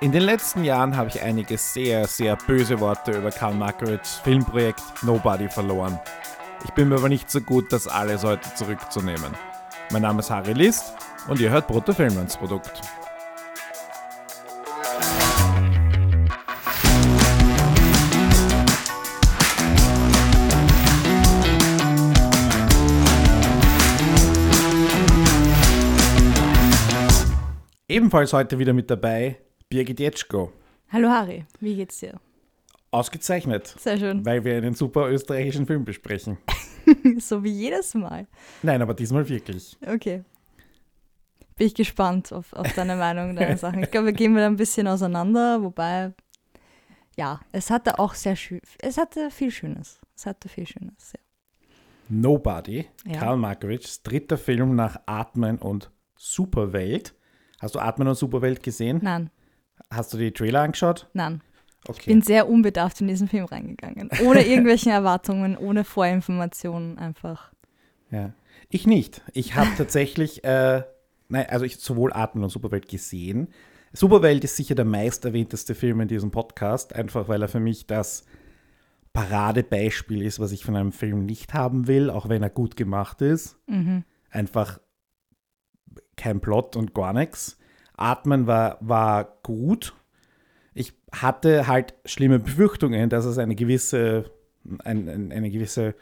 In den letzten Jahren habe ich einige sehr, sehr böse Worte über Karl Markovits Filmprojekt Nobody verloren. Ich bin mir aber nicht so gut, das alles heute zurückzunehmen. Mein Name ist Harry List und ihr hört Brutto Produkt. Ebenfalls heute wieder mit dabei Birgit Jetschko. Hallo Harry, wie geht's dir? Ausgezeichnet. Sehr schön. Weil wir einen super österreichischen Film besprechen. so wie jedes Mal. Nein, aber diesmal wirklich. Okay. Bin ich gespannt auf, auf deine Meinung, deine Sachen. Ich glaube, wir gehen wieder ein bisschen auseinander, wobei, ja, es hatte auch sehr schön, es hatte viel Schönes. Es hatte viel Schönes, ja. Nobody, ja. Karl Markovics dritter Film nach Atmen und Superwelt. Hast du Atmen und Superwelt gesehen? Nein. Hast du die Trailer angeschaut? Nein. Okay. Ich bin sehr unbedarft in diesen Film reingegangen. Ohne irgendwelche Erwartungen, ohne Vorinformationen einfach. Ja. Ich nicht. Ich habe tatsächlich, äh, nein, also ich sowohl Atmen und Superwelt gesehen. Superwelt ist sicher der meist erwähnteste Film in diesem Podcast, einfach weil er für mich das Paradebeispiel ist, was ich von einem Film nicht haben will, auch wenn er gut gemacht ist. Mhm. Einfach kein Plot und gar nichts. Atmen war, war gut. Ich hatte halt schlimme Befürchtungen, dass es eine gewisse, ein, eine gewisse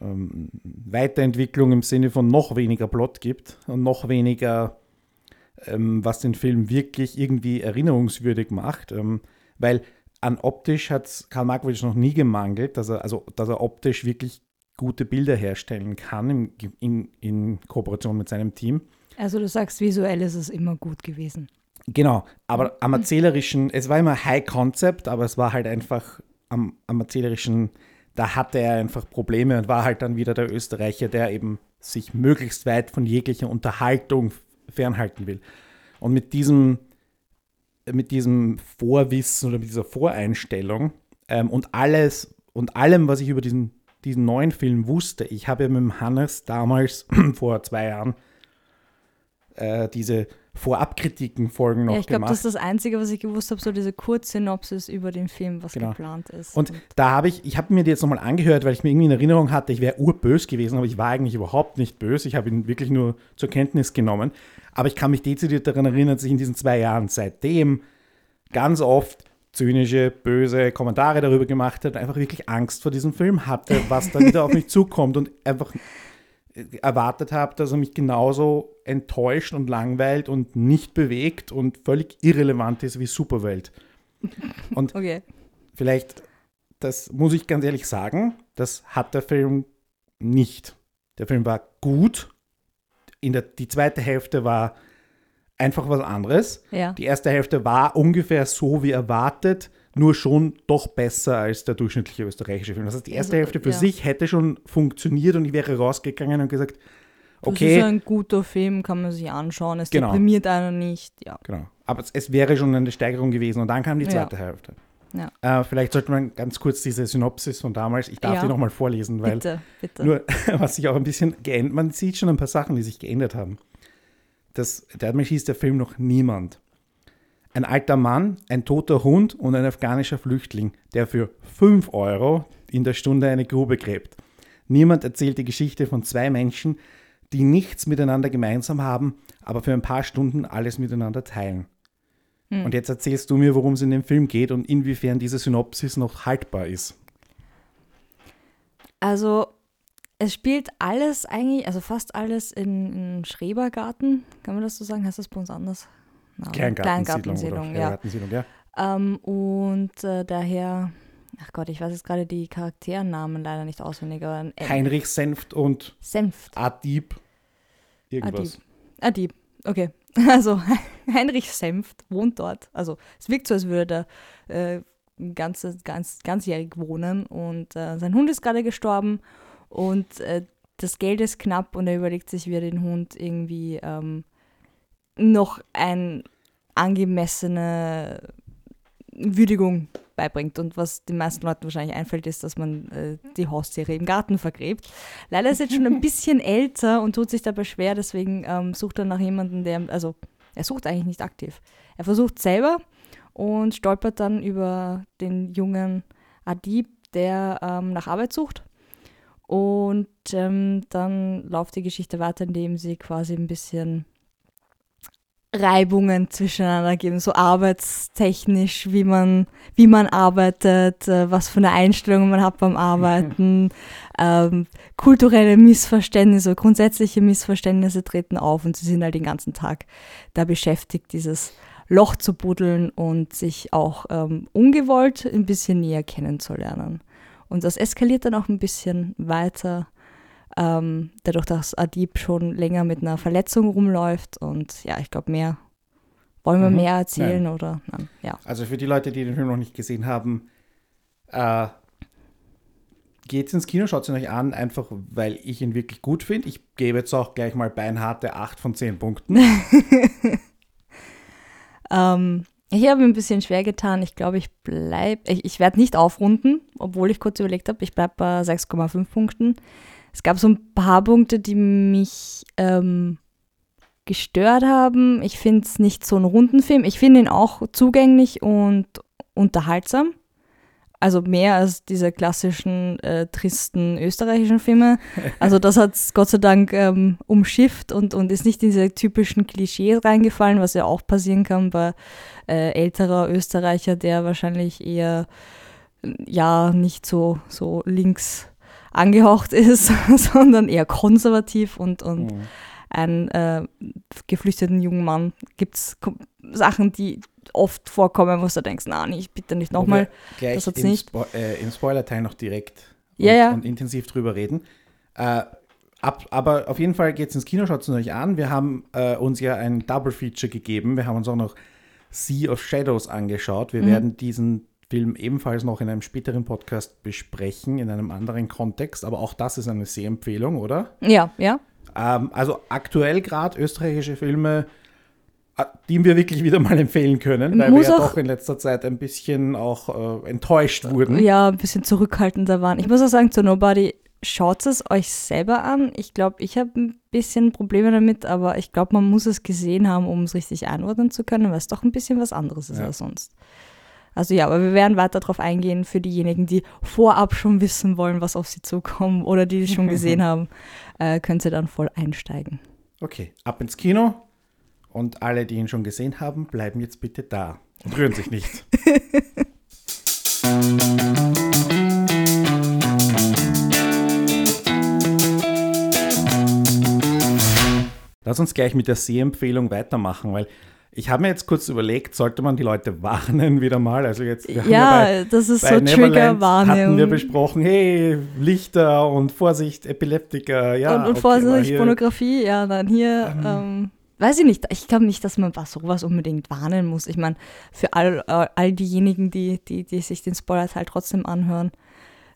ähm, Weiterentwicklung im Sinne von noch weniger Plot gibt und noch weniger, ähm, was den Film wirklich irgendwie erinnerungswürdig macht. Ähm, weil an optisch hat es Karl Markovic noch nie gemangelt, dass er, also, dass er optisch wirklich gute Bilder herstellen kann in, in, in Kooperation mit seinem Team. Also du sagst, visuell ist es immer gut gewesen. Genau, aber am erzählerischen, es war immer High Concept, aber es war halt einfach am, am erzählerischen, da hatte er einfach Probleme und war halt dann wieder der Österreicher, der eben sich möglichst weit von jeglicher Unterhaltung fernhalten will. Und mit diesem, mit diesem Vorwissen oder mit dieser Voreinstellung ähm, und alles und allem, was ich über diesen, diesen neuen Film wusste, ich habe ja mit dem Hannes damals vor zwei Jahren äh, diese Vorabkritiken-Folgen noch ja, ich glaub, gemacht. Ich glaube, das ist das Einzige, was ich gewusst habe, so diese Kurzsynopsis über den Film, was genau. geplant ist. Und, und da habe ich, ich habe mir die jetzt nochmal angehört, weil ich mir irgendwie in Erinnerung hatte, ich wäre urbös gewesen, aber ich war eigentlich überhaupt nicht böse. Ich habe ihn wirklich nur zur Kenntnis genommen. Aber ich kann mich dezidiert daran erinnern, dass ich in diesen zwei Jahren seitdem ganz oft zynische, böse Kommentare darüber gemacht habe, einfach wirklich Angst vor diesem Film hatte, was da wieder auf mich zukommt und einfach erwartet habe, dass er mich genauso enttäuscht und langweilt und nicht bewegt und völlig irrelevant ist wie Superwelt. Und okay. vielleicht, das muss ich ganz ehrlich sagen, das hat der Film nicht. Der Film war gut. In der, die zweite Hälfte war einfach was anderes. Ja. Die erste Hälfte war ungefähr so wie erwartet nur schon doch besser als der durchschnittliche österreichische Film. Das heißt, die erste also, Hälfte für ja. sich hätte schon funktioniert und ich wäre rausgegangen und gesagt, okay. Das ist ein guter Film, kann man sich anschauen. Es genau. deprimiert einen nicht. Ja. Genau. Aber es, es, wäre schon eine Steigerung gewesen und dann kam die zweite ja. Hälfte. Ja. Äh, vielleicht sollte man ganz kurz diese Synopsis von damals, ich darf ja. die nochmal vorlesen, weil bitte, bitte. nur, was sich auch ein bisschen geändert, man sieht schon ein paar Sachen, die sich geändert haben. Das, damals hieß der Film noch Niemand. Ein alter Mann, ein toter Hund und ein afghanischer Flüchtling, der für 5 Euro in der Stunde eine Grube gräbt. Niemand erzählt die Geschichte von zwei Menschen, die nichts miteinander gemeinsam haben, aber für ein paar Stunden alles miteinander teilen. Hm. Und jetzt erzählst du mir, worum es in dem Film geht und inwiefern diese Synopsis noch haltbar ist. Also, es spielt alles eigentlich, also fast alles in, in Schrebergarten. Kann man das so sagen? Heißt das bei uns anders? Kleingartensiedlung. Kleingartensiedlung, ja. ja. Ähm, und äh, daher, ach Gott, ich weiß jetzt gerade die Charakternamen leider nicht auswendig. Aber, äh, Heinrich Senft und Senft. Adib. Irgendwas. Adib. Adib, okay. Also Heinrich Senft wohnt dort. Also es wirkt so, als würde er äh, ganze, ganz, ganzjährig wohnen und äh, sein Hund ist gerade gestorben und äh, das Geld ist knapp und er überlegt sich, wie er den Hund irgendwie ähm, noch eine angemessene Würdigung beibringt. Und was den meisten Leuten wahrscheinlich einfällt, ist, dass man äh, die Haustiere im Garten vergräbt. Leider ist er jetzt schon ein bisschen älter und tut sich dabei schwer, deswegen ähm, sucht er nach jemandem, der, also er sucht eigentlich nicht aktiv. Er versucht selber und stolpert dann über den jungen Adib, der ähm, nach Arbeit sucht. Und ähm, dann läuft die Geschichte weiter, indem sie quasi ein bisschen Reibungen zwischeneinander geben, so arbeitstechnisch, wie man, wie man arbeitet, äh, was für eine Einstellung man hat beim Arbeiten, ähm, kulturelle Missverständnisse, grundsätzliche Missverständnisse treten auf und sie sind halt den ganzen Tag da beschäftigt, dieses Loch zu buddeln und sich auch ähm, ungewollt ein bisschen näher kennenzulernen. Und das eskaliert dann auch ein bisschen weiter ähm, dadurch, dass Adib schon länger mit einer Verletzung rumläuft. Und ja, ich glaube, mehr wollen wir mhm. mehr erzählen nein. oder nein, ja. Also für die Leute, die den Film noch nicht gesehen haben, äh, geht ins Kino, schaut ihn euch an, einfach weil ich ihn wirklich gut finde. Ich gebe jetzt auch gleich mal beinharte 8 von 10 Punkten. ähm, ich habe mir ein bisschen schwer getan. Ich glaube, ich bleibe, ich, ich werde nicht aufrunden, obwohl ich kurz überlegt habe, ich bleibe bei 6,5 Punkten. Es gab so ein paar Punkte, die mich ähm, gestört haben. Ich finde es nicht so ein runden Film. Ich finde ihn auch zugänglich und unterhaltsam. Also mehr als diese klassischen äh, tristen österreichischen Filme. Also das hat es Gott sei Dank ähm, umschifft und, und ist nicht in diese typischen Klischees reingefallen, was ja auch passieren kann bei äh, älterer Österreicher, der wahrscheinlich eher ja nicht so, so links angehaucht ist, sondern eher konservativ und, und mhm. einen äh, geflüchteten jungen Mann gibt es Sachen, die oft vorkommen, wo du denkst, na, nicht, bitte nicht nochmal. Das hat's im, nicht. Spo äh, im Spoiler-Teil noch direkt und, ja, ja. und intensiv drüber reden. Äh, ab, aber auf jeden Fall geht es ins Kino, schaut es euch an. Wir haben äh, uns ja ein Double-Feature gegeben. Wir haben uns auch noch Sea of Shadows angeschaut. Wir mhm. werden diesen Film ebenfalls noch in einem späteren Podcast besprechen, in einem anderen Kontext. Aber auch das ist eine Sehempfehlung, oder? Ja, ja. Ähm, also aktuell gerade österreichische Filme, äh, die wir wirklich wieder mal empfehlen können, weil muss wir ja doch in letzter Zeit ein bisschen auch äh, enttäuscht wurden. Ja, ein bisschen zurückhaltender waren. Ich muss auch sagen, zu Nobody, schaut es euch selber an. Ich glaube, ich habe ein bisschen Probleme damit, aber ich glaube, man muss es gesehen haben, um es richtig einordnen zu können, weil es doch ein bisschen was anderes ist ja. als sonst. Also ja, aber wir werden weiter darauf eingehen für diejenigen, die vorab schon wissen wollen, was auf sie zukommt oder die es schon gesehen haben, äh, können sie dann voll einsteigen. Okay, ab ins Kino und alle, die ihn schon gesehen haben, bleiben jetzt bitte da und rühren sich nicht. Lass uns gleich mit der Sehempfehlung weitermachen, weil ich habe mir jetzt kurz überlegt, sollte man die Leute warnen wieder mal? Also jetzt ja, ja bei, das ist so Triggerwarnung. Hatten wir besprochen, hey Lichter und Vorsicht Epileptiker, ja. Und, und okay, Vorsicht Pornografie, ja, dann hier. Ähm, ähm, weiß ich nicht. Ich glaube nicht, dass man was sowas unbedingt warnen muss. Ich meine, für all, all diejenigen, die, die, die sich den Spoiler-Teil trotzdem anhören,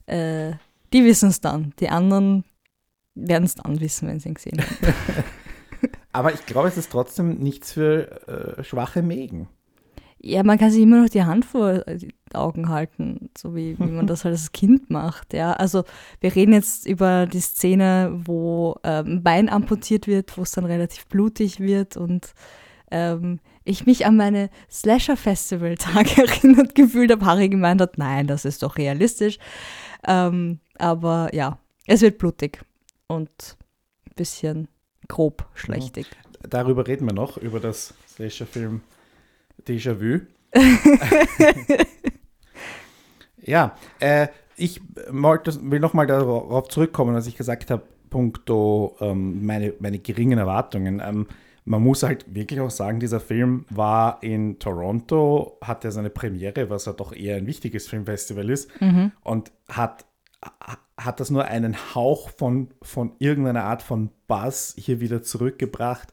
äh, die wissen es dann. Die anderen werden es dann wissen, wenn sie ihn gesehen haben. Aber ich glaube, es ist trotzdem nichts für äh, schwache Mägen. Ja, man kann sich immer noch die Hand vor die Augen halten, so wie, wie man das halt als Kind macht. Ja, also wir reden jetzt über die Szene, wo ähm, ein Bein amputiert wird, wo es dann relativ blutig wird und ähm, ich mich an meine Slasher-Festival-Tage erinnert gefühlt habe. Harry gemeint hat, nein, das ist doch realistisch. Ähm, aber ja, es wird blutig und ein bisschen grob schlechtig. Darüber reden wir noch, über das Slasher-Film Déjà-vu. ja, äh, ich will nochmal darauf zurückkommen, was ich gesagt habe, punkto ähm, meine, meine geringen Erwartungen. Ähm, man muss halt wirklich auch sagen, dieser Film war in Toronto, hatte seine Premiere, was ja doch eher ein wichtiges Filmfestival ist, mhm. und hat hat das nur einen Hauch von, von irgendeiner Art von Buzz hier wieder zurückgebracht?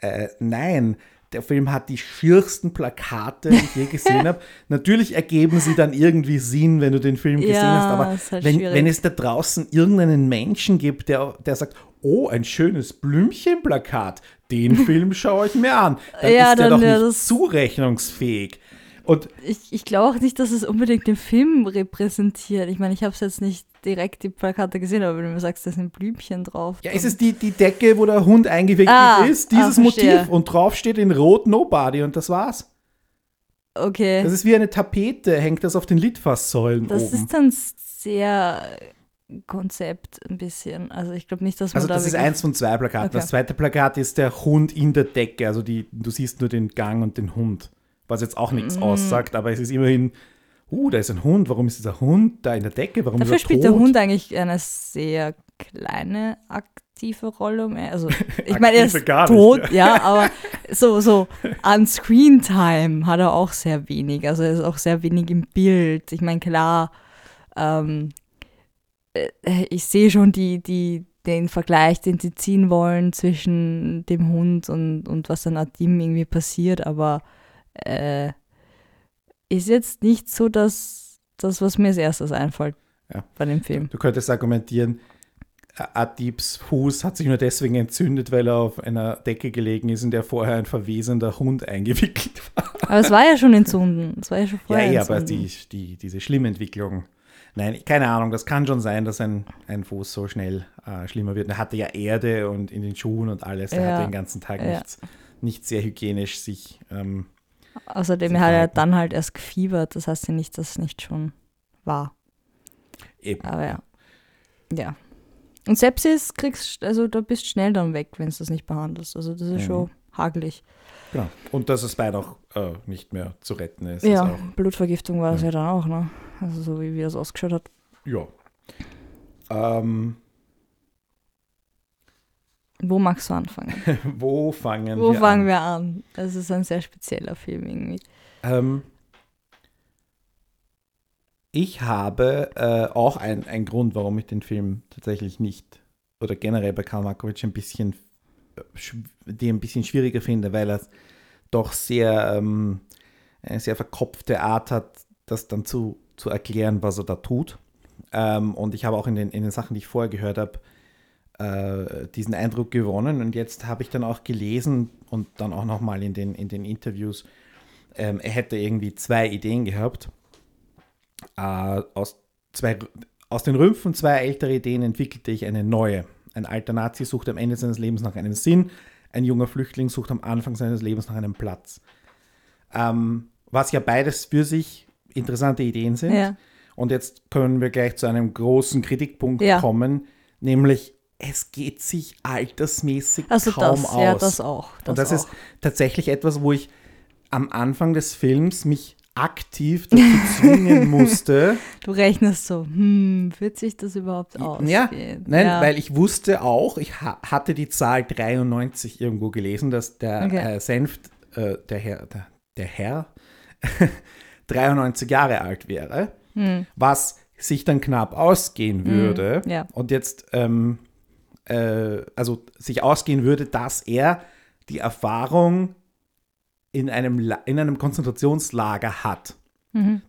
Äh, nein, der Film hat die schiersten Plakate, die ich je gesehen habe. Natürlich ergeben sie dann irgendwie Sinn, wenn du den Film gesehen ja, hast, aber halt wenn, wenn, es da draußen irgendeinen Menschen gibt, der, der sagt, oh, ein schönes Blümchenplakat, den Film schaue ich mir an, dann ja, ist der dann, doch nicht zurechnungsfähig. Und ich, ich glaube auch nicht, dass es unbedingt den Film repräsentiert. Ich meine, ich habe es jetzt nicht direkt die Plakate gesehen, aber wenn du mir sagst, da sind Blümchen drauf. Ja, ist es die, die Decke, wo der Hund eingewickelt ah, ist, dieses ah, Motiv und drauf steht in Rot Nobody und das war's. Okay. Das ist wie eine Tapete, hängt das auf den Litfaßsäulen Das oben. ist dann sehr Konzept ein bisschen. Also ich glaube nicht, dass man Also da das ist eins von zwei Plakaten. Okay. Das zweite Plakat ist der Hund in der Decke. Also die, du siehst nur den Gang und den Hund. Was jetzt auch Mm. nichts aussagt, aber es ist immerhin, uh, da ist ein Hund. Warum ist dieser Hund da in der Decke? Warum Dafür ist er spielt tot? der Hund eigentlich eine sehr kleine aktive Rolle. mehr. Also ich meine, er ist gar nicht, tot, ja. aber so, so an Screen-Time hat er auch sehr wenig. Also er ist auch sehr wenig im Bild. Ich meine, klar, ähm, äh, ich sehe schon die, die, den Vergleich, den sie ziehen wollen zwischen dem Hund und, und was dann Adim irgendwie passiert, aber äh, ist jetzt nicht so das, das, was mir als erstes einfällt Ja. bei dem Film. Du könntest argumentieren, Adibs Fuß hat sich nur deswegen entzündet, weil er auf einer Decke gelegen ist, in der vorher ein verwesender Hund eingewickelt war. Aber es war ja schon entzünden. Es war ja schon Ja, vorher ja, aber entzünden. die, die, diese Schlimmentwicklung. Nein, keine Ahnung, das kann schon sein, dass ein, ein Fuß so schnell äh, schlimmer wird. Er hatte ja Erde und in den Schuhen und alles. Er Ja. hatte den ganzen Tag Ja. nicht, nicht sehr hygienisch sich. Ähm, Außerdem hat er dann halt erst gefiebert. Das heißt ja nicht, dass es nicht schon war. eben. Aber ja. Ja. Und Sepsis kriegst, also da bist schnell dann weg, wenn du das nicht behandelst. Also das ist Mhm. schon hagelig. Genau. Und dass das Bein auch äh, nicht mehr zu retten ist. ist Ja, auch, Blutvergiftung war das Ja. ja dann auch, ne? Also so wie, wie das ausgeschaut hat. ja. Ähm, Wo magst du anfangen? wo fangen Wo wir fangen an? wir an? Das ist ein sehr spezieller Film irgendwie. Ähm, ich habe äh, auch einen Grund, warum ich den Film tatsächlich nicht oder generell bei Karl Markovic ein bisschen äh, die ein bisschen schwieriger finde, weil er doch sehr ähm, eine sehr verkopfte Art hat, das dann zu, zu erklären, was er da tut. Ähm, und ich habe auch in den, in den Sachen, die ich vorher gehört habe, äh, diesen Eindruck gewonnen. Und jetzt habe ich dann auch gelesen und dann auch nochmal in den, in den Interviews, ähm, er hätte irgendwie zwei Ideen gehabt. Äh, aus, zwei, aus den Rümpfen zwei ältere Ideen entwickelte ich eine neue. Ein alter Nazi sucht am Ende seines Lebens nach einem Sinn, ein junger Flüchtling sucht am Anfang seines Lebens nach einem Platz. Ähm, was ja beides für sich interessante Ideen sind. Ja. Und jetzt können wir gleich zu einem großen Kritikpunkt Ja. kommen, nämlich es geht sich altersmäßig Also kaum das, aus. ja, das auch. Das Und das auch. ist tatsächlich etwas, wo ich am Anfang des Films mich aktiv dazu zwingen musste. Du rechnest so, hm, wird sich das überhaupt ausgehen? Ja, nein, ja. weil ich wusste auch, ich ha hatte die Zahl 93 irgendwo gelesen, dass der Okay. äh, Senft, äh, der Herr, der, der Herr 93 Jahre alt wäre, Hm. was sich dann knapp ausgehen würde. ja. Und jetzt, ähm, äh, also sich ausgehen würde, dass er die Erfahrung in einem, La in einem Konzentrationslager hat.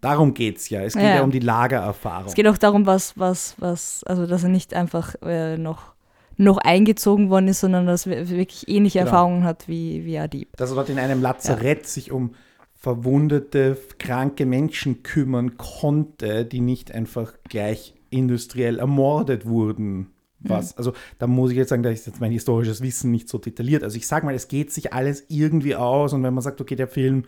Darum geht es ja. Es geht Mhm. Ja, ja, ja. um die Lagererfahrung. Es geht auch darum, was, was, was, also dass er nicht einfach äh, noch, noch eingezogen worden ist, sondern dass er wirklich ähnliche Genau. Erfahrungen hat wie, wie Adib. dass er dort in einem Lazarett sich um verwundete, kranke Menschen kümmern konnte, die nicht einfach gleich industriell ermordet wurden. Was, also da muss ich jetzt sagen, da ist jetzt mein historisches Wissen nicht so detailliert. Also ich sage mal, es geht sich alles irgendwie aus und wenn man sagt, okay, der Film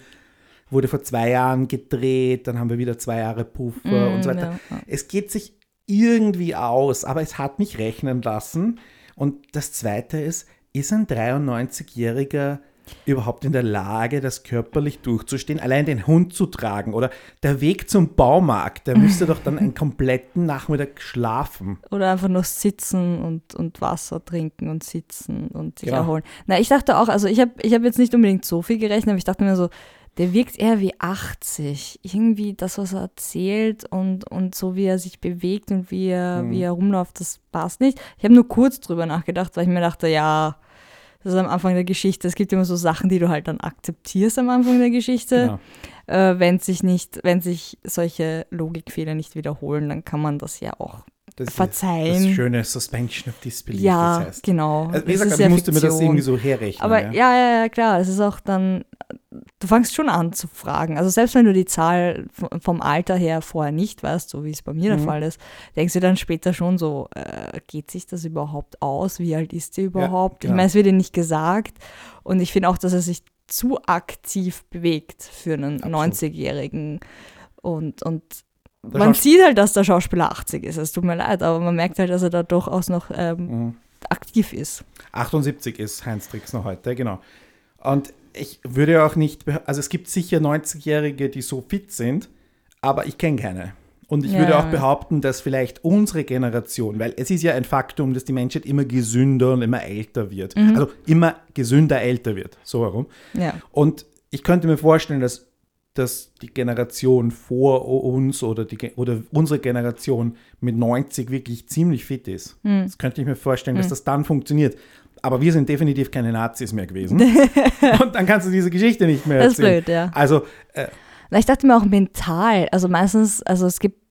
wurde vor zwei Jahren gedreht, dann haben wir wieder zwei Jahre Puffer und so weiter. ja. Es geht sich irgendwie aus, aber es hat mich rechnen lassen. Und das Zweite ist, ist ein 93-Jähriger überhaupt in der Lage, das körperlich durchzustehen, allein den Hund zu tragen oder der Weg zum Baumarkt, der müsste doch dann einen kompletten Nachmittag schlafen. Oder einfach nur sitzen und, und Wasser trinken und sitzen und sich Genau. erholen. Na, ich dachte auch, also ich habe ich hab jetzt nicht unbedingt so viel gerechnet, aber ich dachte mir so, der wirkt eher wie 80. Irgendwie das, was er erzählt und, und so wie er sich bewegt und wie er, Mhm. wie er rumläuft, das passt nicht. Ich habe nur kurz drüber nachgedacht, weil ich mir dachte, ja, das ist am Anfang der Geschichte. Es gibt immer so Sachen, die du halt dann akzeptierst am Anfang der Geschichte. Genau. Äh, wenn sich nicht, wenn sich solche Logikfehler nicht wiederholen, dann kann man das ja auch Das verzeihen. das schöne Suspension of Disbelief, Ja, das heißt. genau. Also, wie Es gesagt, ich musste mir das Fiktion. irgendwie so herrechnen. Aber ja. ja, ja, ja, klar. Es ist auch dann, du fängst schon an zu fragen. Also selbst wenn du die Zahl vom Alter her vorher nicht weißt, so wie es bei mir Mhm. der Fall ist, denkst du dann später schon so, äh, geht sich das überhaupt aus? Wie alt ist sie überhaupt? genau. Ich meine, es wird dir nicht gesagt. Und ich finde auch, dass er sich zu aktiv bewegt für einen Absolut. 90-Jährigen. Und, und Der man sieht halt, dass der Schauspieler 80 ist. Es tut mir leid, aber man merkt halt, dass er da durchaus noch ähm, Mhm. aktiv ist. 78 ist Heinz Trixner heute, genau. Und ich würde auch nicht, also es gibt sicher 90-Jährige, die so fit sind, aber ich kenne keine. Und ich Ja. würde auch behaupten, dass vielleicht unsere Generation, weil es ist ja ein Faktum, dass die Menschheit immer gesünder und immer älter wird. Mhm. Also immer gesünder älter wird, so herum. Ja. Und ich könnte mir vorstellen, dass, dass die Generation vor uns oder, die, oder unsere Generation mit 90 wirklich ziemlich fit ist. Hm. Das könnte ich mir vorstellen, dass das dann funktioniert. Aber wir sind definitiv keine Nazis mehr gewesen. Und dann kannst du diese Geschichte nicht mehr Das ist erzählen. blöd, ja. Also, äh, Na, ich dachte mir auch mental. Also meistens, also es gibt,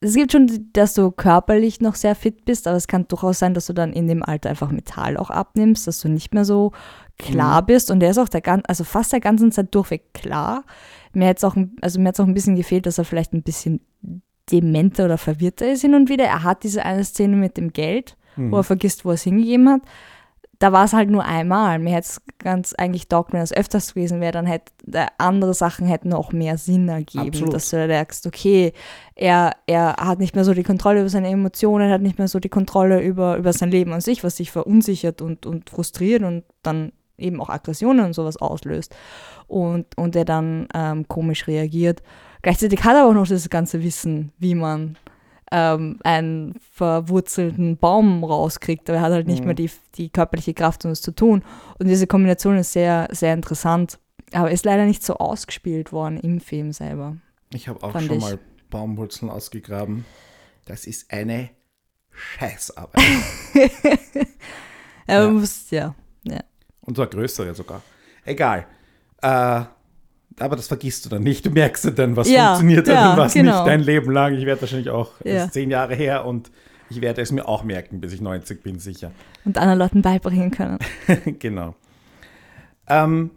es gibt schon, dass du körperlich noch sehr fit bist, aber es kann durchaus sein, dass du dann in dem Alter einfach mental auch abnimmst, dass du nicht mehr so klar bist. Und der ist auch der gan also fast der ganzen Zeit durchweg klar. Mir hat es auch, also mir hat's auch ein bisschen gefehlt, dass er vielleicht ein bisschen dementer oder verwirrter ist hin und wieder. Er hat diese eine Szene mit dem Geld, wo er vergisst, wo er es hingegeben hat. Da war es halt nur einmal. Mir hätte es ganz eigentlich taugt, wenn es öfters gewesen wäre, dann hätte äh, andere Sachen hätten auch mehr Sinn ergeben. Absolut. Dass du da merkst, okay, er, er hat nicht mehr so die Kontrolle über seine Emotionen, hat nicht mehr so die Kontrolle über, über sein Leben an sich, was sich verunsichert und, und frustriert und dann eben auch Aggressionen und sowas auslöst. Und, und er dann ähm, komisch reagiert. Gleichzeitig hat er aber auch noch das ganze Wissen, wie man ähm, einen verwurzelten Baum rauskriegt, aber er hat halt nicht Mhm. mehr die, die körperliche Kraft, um es zu tun. Und diese Kombination ist sehr, sehr interessant, aber ist leider nicht so ausgespielt worden im Film selber. ich habe auch schon ich. mal Baumwurzeln ausgegraben. Das ist eine Scheißarbeit. Ja. muss, ja. Und zwar größere sogar. Egal. Äh, aber das vergisst du dann nicht. Du merkst ja dann, was Ja, funktioniert hat ja, und was genau. nicht dein Leben lang. Ich werde wahrscheinlich auch, es Ja. ist zehn Jahre her und ich werde es mir auch merken, bis ich 90 bin, sicher. Und anderen Leuten beibringen können. genau. Ähm,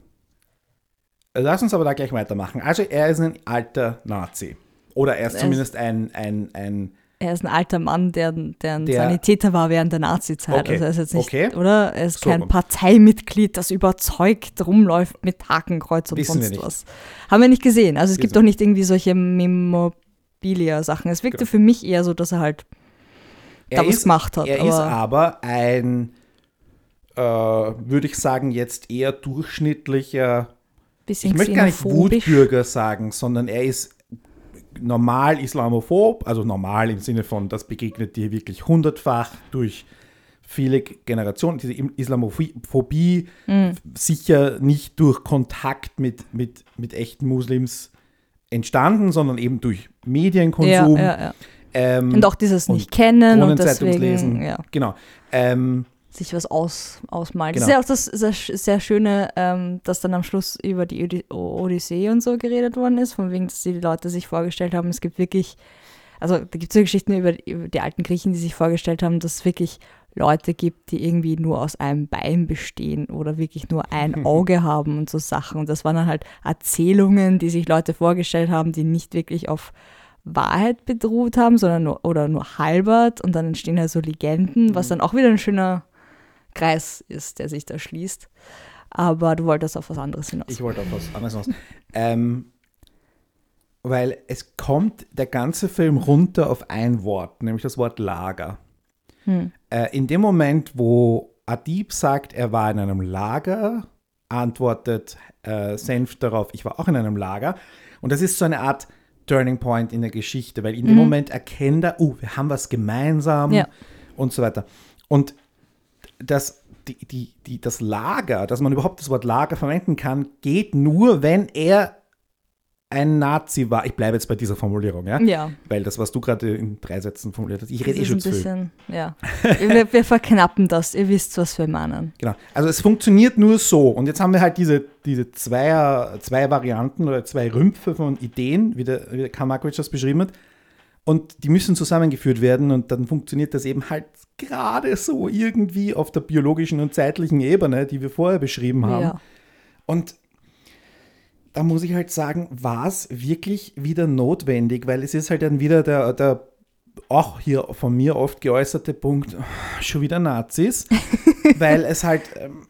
lass uns aber da gleich weitermachen. Also er ist ein alter Nazi. Oder er ist Er ist- zumindest ein, ein, ein Er ist ein alter Mann, der, der ein Der- Sanitäter war während der Nazi-Zeit. Okay, Also er ist jetzt nicht, okay. oder? Er ist So kein. Parteimitglied, das überzeugt rumläuft mit Hakenkreuz und Wissen sonst was. Haben wir nicht gesehen. Also es gibt Wissen- doch nicht irgendwie solche Memorabilia-Sachen. Es wirkte Genau. für mich eher so, dass er halt er da was ist, gemacht hat. Er aber ist aber ein, äh, würde ich sagen, jetzt eher durchschnittlicher Ich möchte gar nicht. Wutbürger sagen, sondern er ist normal islamophob, also normal im Sinne von, das begegnet dir wirklich hundertfach durch viele Generationen. Diese Islamophobie Mhm. sicher nicht durch Kontakt mit, mit, mit echten Muslims entstanden, sondern eben durch Ja, Medienkonsum. ja, ja. Ähm, Und auch dieses und nicht kennen und Kronenzeitungslesen. deswegen ja, Genau. Ähm, sich was aus, ausmalen. Genau. Das ist ja auch das sehr, sehr Schöne, ähm, dass dann am Schluss über die Ody- Odyssee und so geredet worden ist, von wegen, dass die Leute sich vorgestellt haben, es gibt wirklich, also da gibt es so Geschichten über, über die alten Griechen, die sich vorgestellt haben, dass es wirklich Leute gibt, die irgendwie nur aus einem Bein bestehen oder wirklich nur ein Auge haben und so Sachen. Und das waren dann halt Erzählungen, die sich Leute vorgestellt haben, die nicht wirklich auf Wahrheit bedroht haben, sondern nur, oder nur halbert und dann entstehen halt so Legenden, was dann auch wieder ein schöner Kreis ist, der sich da schließt. Aber du wolltest auf was anderes hinaus. Ich wollte auf was anderes hinaus. ähm, weil es kommt der ganze Film runter auf ein Wort, nämlich das Wort Lager. Hm. Äh, in dem Moment, wo Adib sagt, er war in einem Lager, antwortet äh, Senf darauf, ich war auch in einem Lager. Und das ist so eine Art Turning Point in der Geschichte, weil in dem Moment erkennt er, oh, wir haben was gemeinsam Ja. und so weiter. Und das, die, die, die, das Lager, dass man überhaupt das Wort Lager verwenden kann, geht nur, wenn er ein Nazi war. Ich bleibe jetzt bei dieser Formulierung, ja? Ja, Weil das, was du gerade in drei Sätzen formuliert hast, ich rede eh schon ein zu viel. bisschen, ja. wir, wir verknappen das, ihr wisst, was wir meinen. Genau. Also es funktioniert nur so. Und jetzt haben wir halt diese, diese Zweier, zwei Varianten oder zwei Rümpfe von Ideen, wie der, wie der Karl Markovic das beschrieben hat. Und die müssen zusammengeführt werden und dann funktioniert das eben halt gerade so irgendwie auf der biologischen und zeitlichen Ebene, die wir vorher beschrieben haben. Ja. Und da muss ich halt sagen, war es wirklich wieder notwendig, weil es ist halt dann wieder der, der auch hier von mir oft geäußerte Punkt, schon wieder Nazis, weil es halt, ähm,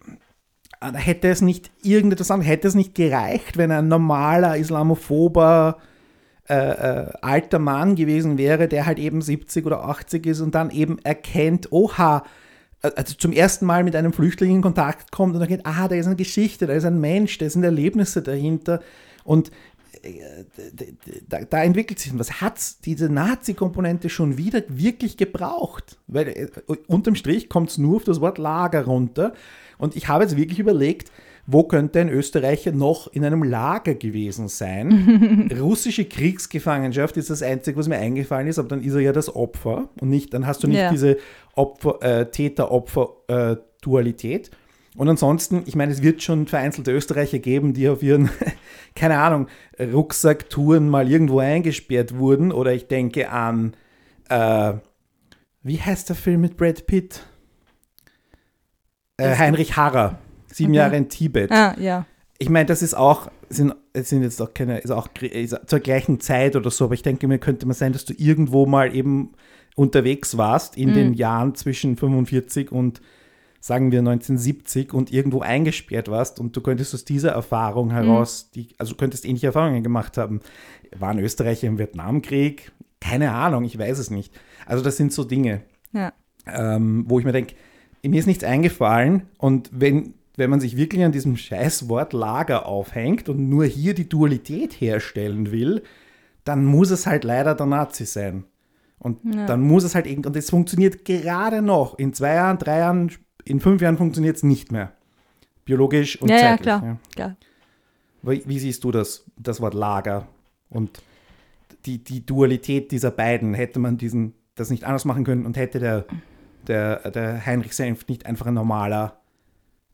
hätte es nicht irgendetwas anderes, hätte es nicht gereicht, wenn ein normaler islamophober äh, äh, alter Mann gewesen wäre, der halt eben 70 oder 80 ist und dann eben erkennt, oha, äh, also zum ersten Mal mit einem Flüchtling in Kontakt kommt und erkennt, aha, da ist eine Geschichte, da ist ein Mensch, da sind Erlebnisse dahinter und äh, da, da, entwickelt sich was. Hat diese Nazi-Komponente schon wieder wirklich gebraucht? Weil unterm Strich kommt es nur auf das Wort Lager runter. Und ich habe jetzt wirklich überlegt, wo könnte ein Österreicher noch in einem Lager gewesen sein? Russische Kriegsgefangenschaft ist das Einzige, was mir eingefallen ist, aber dann ist er ja das Opfer und nicht, dann hast du nicht ja. diese äh, Täter-Opfer-Dualität. Äh, und ansonsten, ich meine, es wird schon vereinzelte Österreicher geben, die auf ihren, keine Ahnung, Rucksacktouren mal irgendwo eingesperrt wurden. Oder ich denke an, äh, wie heißt der Film mit Brad Pitt? Äh, Heinrich Harrer, sieben okay. Jahre in Tibet. Ah, ja. Ich meine, das ist auch, sind, sind jetzt auch keine, ist auch ist zur gleichen Zeit oder so, aber ich denke mir, könnte mal sein, dass du irgendwo mal eben unterwegs warst in mhm. den Jahren zwischen 45 und sagen wir 1970 und irgendwo eingesperrt warst und du könntest aus dieser Erfahrung mhm. heraus, die, also könntest ähnliche Erfahrungen gemacht haben. Waren Österreicher im Vietnamkrieg? Keine Ahnung, ich weiß es nicht. Also das sind so Dinge, ja. ähm, wo ich mir denke, mir ist nichts eingefallen und wenn, wenn man sich wirklich an diesem Scheißwort Lager aufhängt und nur hier die Dualität herstellen will, dann muss es halt leider der Nazi sein. Und ja. dann muss es halt irgendwie, und es funktioniert gerade noch. In zwei Jahren, drei Jahren in fünf Jahren funktioniert es nicht mehr. Biologisch und ja, zeitlich. Ja, klar. klar. Wie, wie, siehst du das, das Wort Lager und die, die Dualität dieser beiden? Hätte man diesen, das nicht anders machen können und hätte der, der, der Heinrich Senft nicht einfach ein normaler,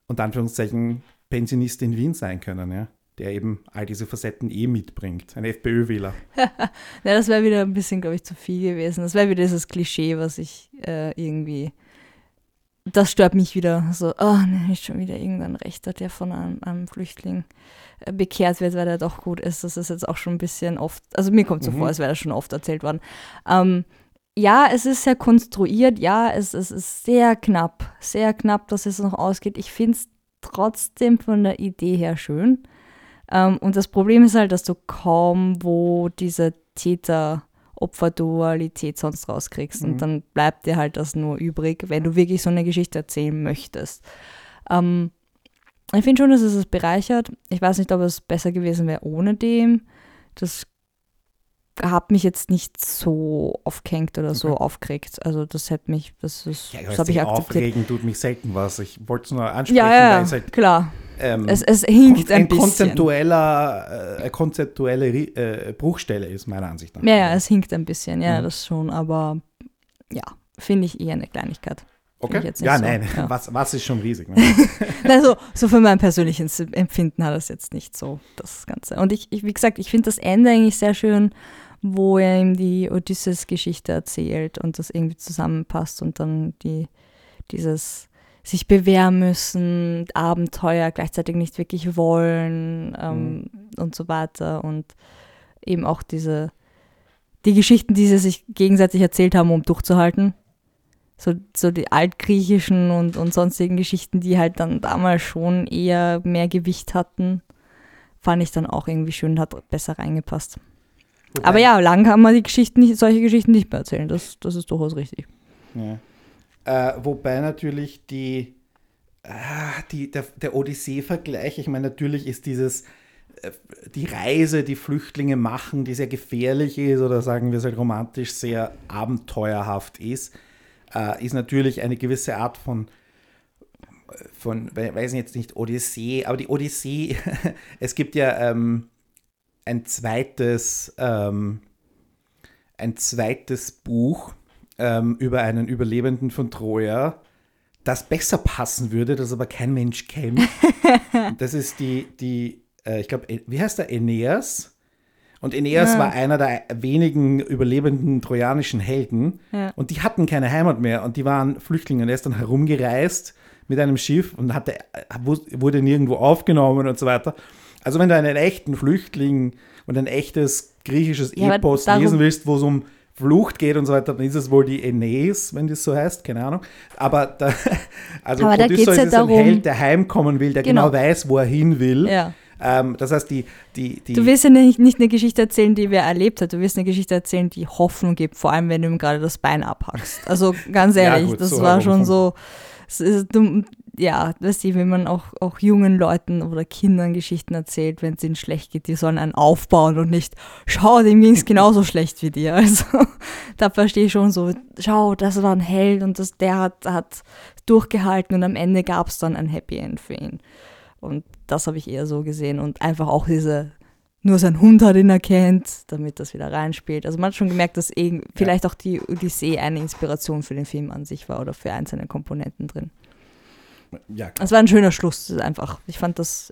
unter Anführungszeichen, Pensionist in Wien sein können, ja? der eben all diese Facetten eh mitbringt. Ein FPÖ-Wähler. ja, das wäre wieder ein bisschen, glaube ich, zu viel gewesen. Das wäre wieder dieses Klischee, was ich äh, irgendwie das stört mich wieder. So, oh, ne, ist schon wieder irgendein Rechter, der von einem, einem, Flüchtling äh, bekehrt wird, weil er doch gut ist. Das ist jetzt auch schon ein bisschen oft, also mir kommt so mhm. vor, als wäre das schon oft erzählt worden. Ähm, ja, es ist sehr konstruiert, ja, es, es ist sehr knapp, sehr knapp, dass es noch ausgeht. Ich finde es trotzdem von der Idee her schön. Ähm, und das Problem ist halt, dass du kaum wo diese Täter Opferdualität sonst rauskriegst. Mhm. Und dann bleibt dir halt das nur übrig, wenn du wirklich so eine Geschichte erzählen möchtest. Ähm, ich finde schon, dass es es bereichert. Ich weiß nicht, ob es besser gewesen wäre ohne dem. Das hat mich jetzt nicht so aufgehängt oder okay. so aufgeregt. Also das hätte mich, das ist, ja, das habe ich akzeptiert. Aufregen tut mich selten was. Ich wollte es nur ansprechen. Ja, ja, halt, klar. Ähm, es, es hinkt ein, ein bisschen. Konzeptueller, äh, konzeptuelle äh, Bruchstelle ist, meiner Ansicht nach. Ja, ja, es hinkt ein bisschen, ja, mhm. das schon, aber ja, finde ich eher eine Kleinigkeit. Okay. ja, so. nein, ja. Was, was ist schon riesig. Ne? also, so für mein persönliches Empfinden hat das jetzt nicht so, das Ganze. Und ich, ich wie gesagt, ich finde das Ende eigentlich sehr schön, wo er ihm die Odysseus-Geschichte erzählt und das irgendwie zusammenpasst und dann die, dieses sich bewähren müssen, Abenteuer gleichzeitig nicht wirklich wollen ähm, mhm. und so weiter. Und eben auch diese, die Geschichten, die sie sich gegenseitig erzählt haben, um durchzuhalten. So, so die altgriechischen und, und sonstigen Geschichten, die halt dann damals schon eher mehr Gewicht hatten, fand ich dann auch irgendwie schön, hat besser reingepasst. Wobei, Aber ja, lang kann man die Geschichten nicht, solche Geschichten nicht mehr erzählen. Das, das ist durchaus richtig. Ja. Äh, wobei natürlich die, äh, die, der, der Odyssee-Vergleich, ich meine, natürlich ist dieses, äh, die Reise, die Flüchtlinge machen, die sehr gefährlich ist oder sagen wir es halt romantisch sehr abenteuerhaft ist, äh, ist natürlich eine gewisse Art von von, weiß ich jetzt nicht, Odyssee, aber die Odyssee, es gibt ja ähm, ein zweites, ähm, ein zweites Buch, ähm, über einen Überlebenden von Troja, das besser passen würde, das aber kein Mensch kennt. das ist die, die äh, ich glaube, wie heißt der? Aeneas. Und Aeneas ja. war einer der wenigen überlebenden trojanischen Helden. Ja. Und die hatten keine Heimat mehr und die waren Flüchtlinge. Und er ist dann herumgereist mit einem Schiff und hatte, wurde nirgendwo aufgenommen und so weiter. Also wenn du einen echten Flüchtling und ein echtes griechisches ja, Epos lesen willst, wo es um Flucht geht und so weiter, dann ist es wohl die Aeneis, wenn das so heißt, keine Ahnung. Aber da, also Aber da Odysseus geht's ja ist darum- ein Held, der heimkommen will, der genau, Genau. weiß, wo er hin will. Ja. Ähm, das heißt, die, die, die Du willst ja nicht, nicht eine Geschichte erzählen, die wer erlebt hat. Du willst eine Geschichte erzählen, die Hoffnung gibt, vor allem wenn du ihm gerade das Bein abhackst. Also ganz Ja, ehrlich, gut, das so war schon so. Ist dumm, ja, weißt du, wenn man auch, auch jungen Leuten oder Kindern Geschichten erzählt, wenn es ihnen schlecht geht, die sollen einen aufbauen und nicht, schau, dem ging es genauso schlecht wie dir. Also da verstehe ich schon so, schau, das war ein Held und das, der hat, hat durchgehalten und am Ende gab es dann ein Happy End für ihn. Und das habe ich eher so gesehen und einfach auch diese, nur sein Hund hat ihn erkennt, damit das wieder reinspielt. Also man hat schon gemerkt, dass eh, vielleicht auch die Odyssee eine Inspiration für den Film an sich war oder für einzelne Komponenten drin. Ja, Es war ein schöner Schluss, einfach. Ich fand das,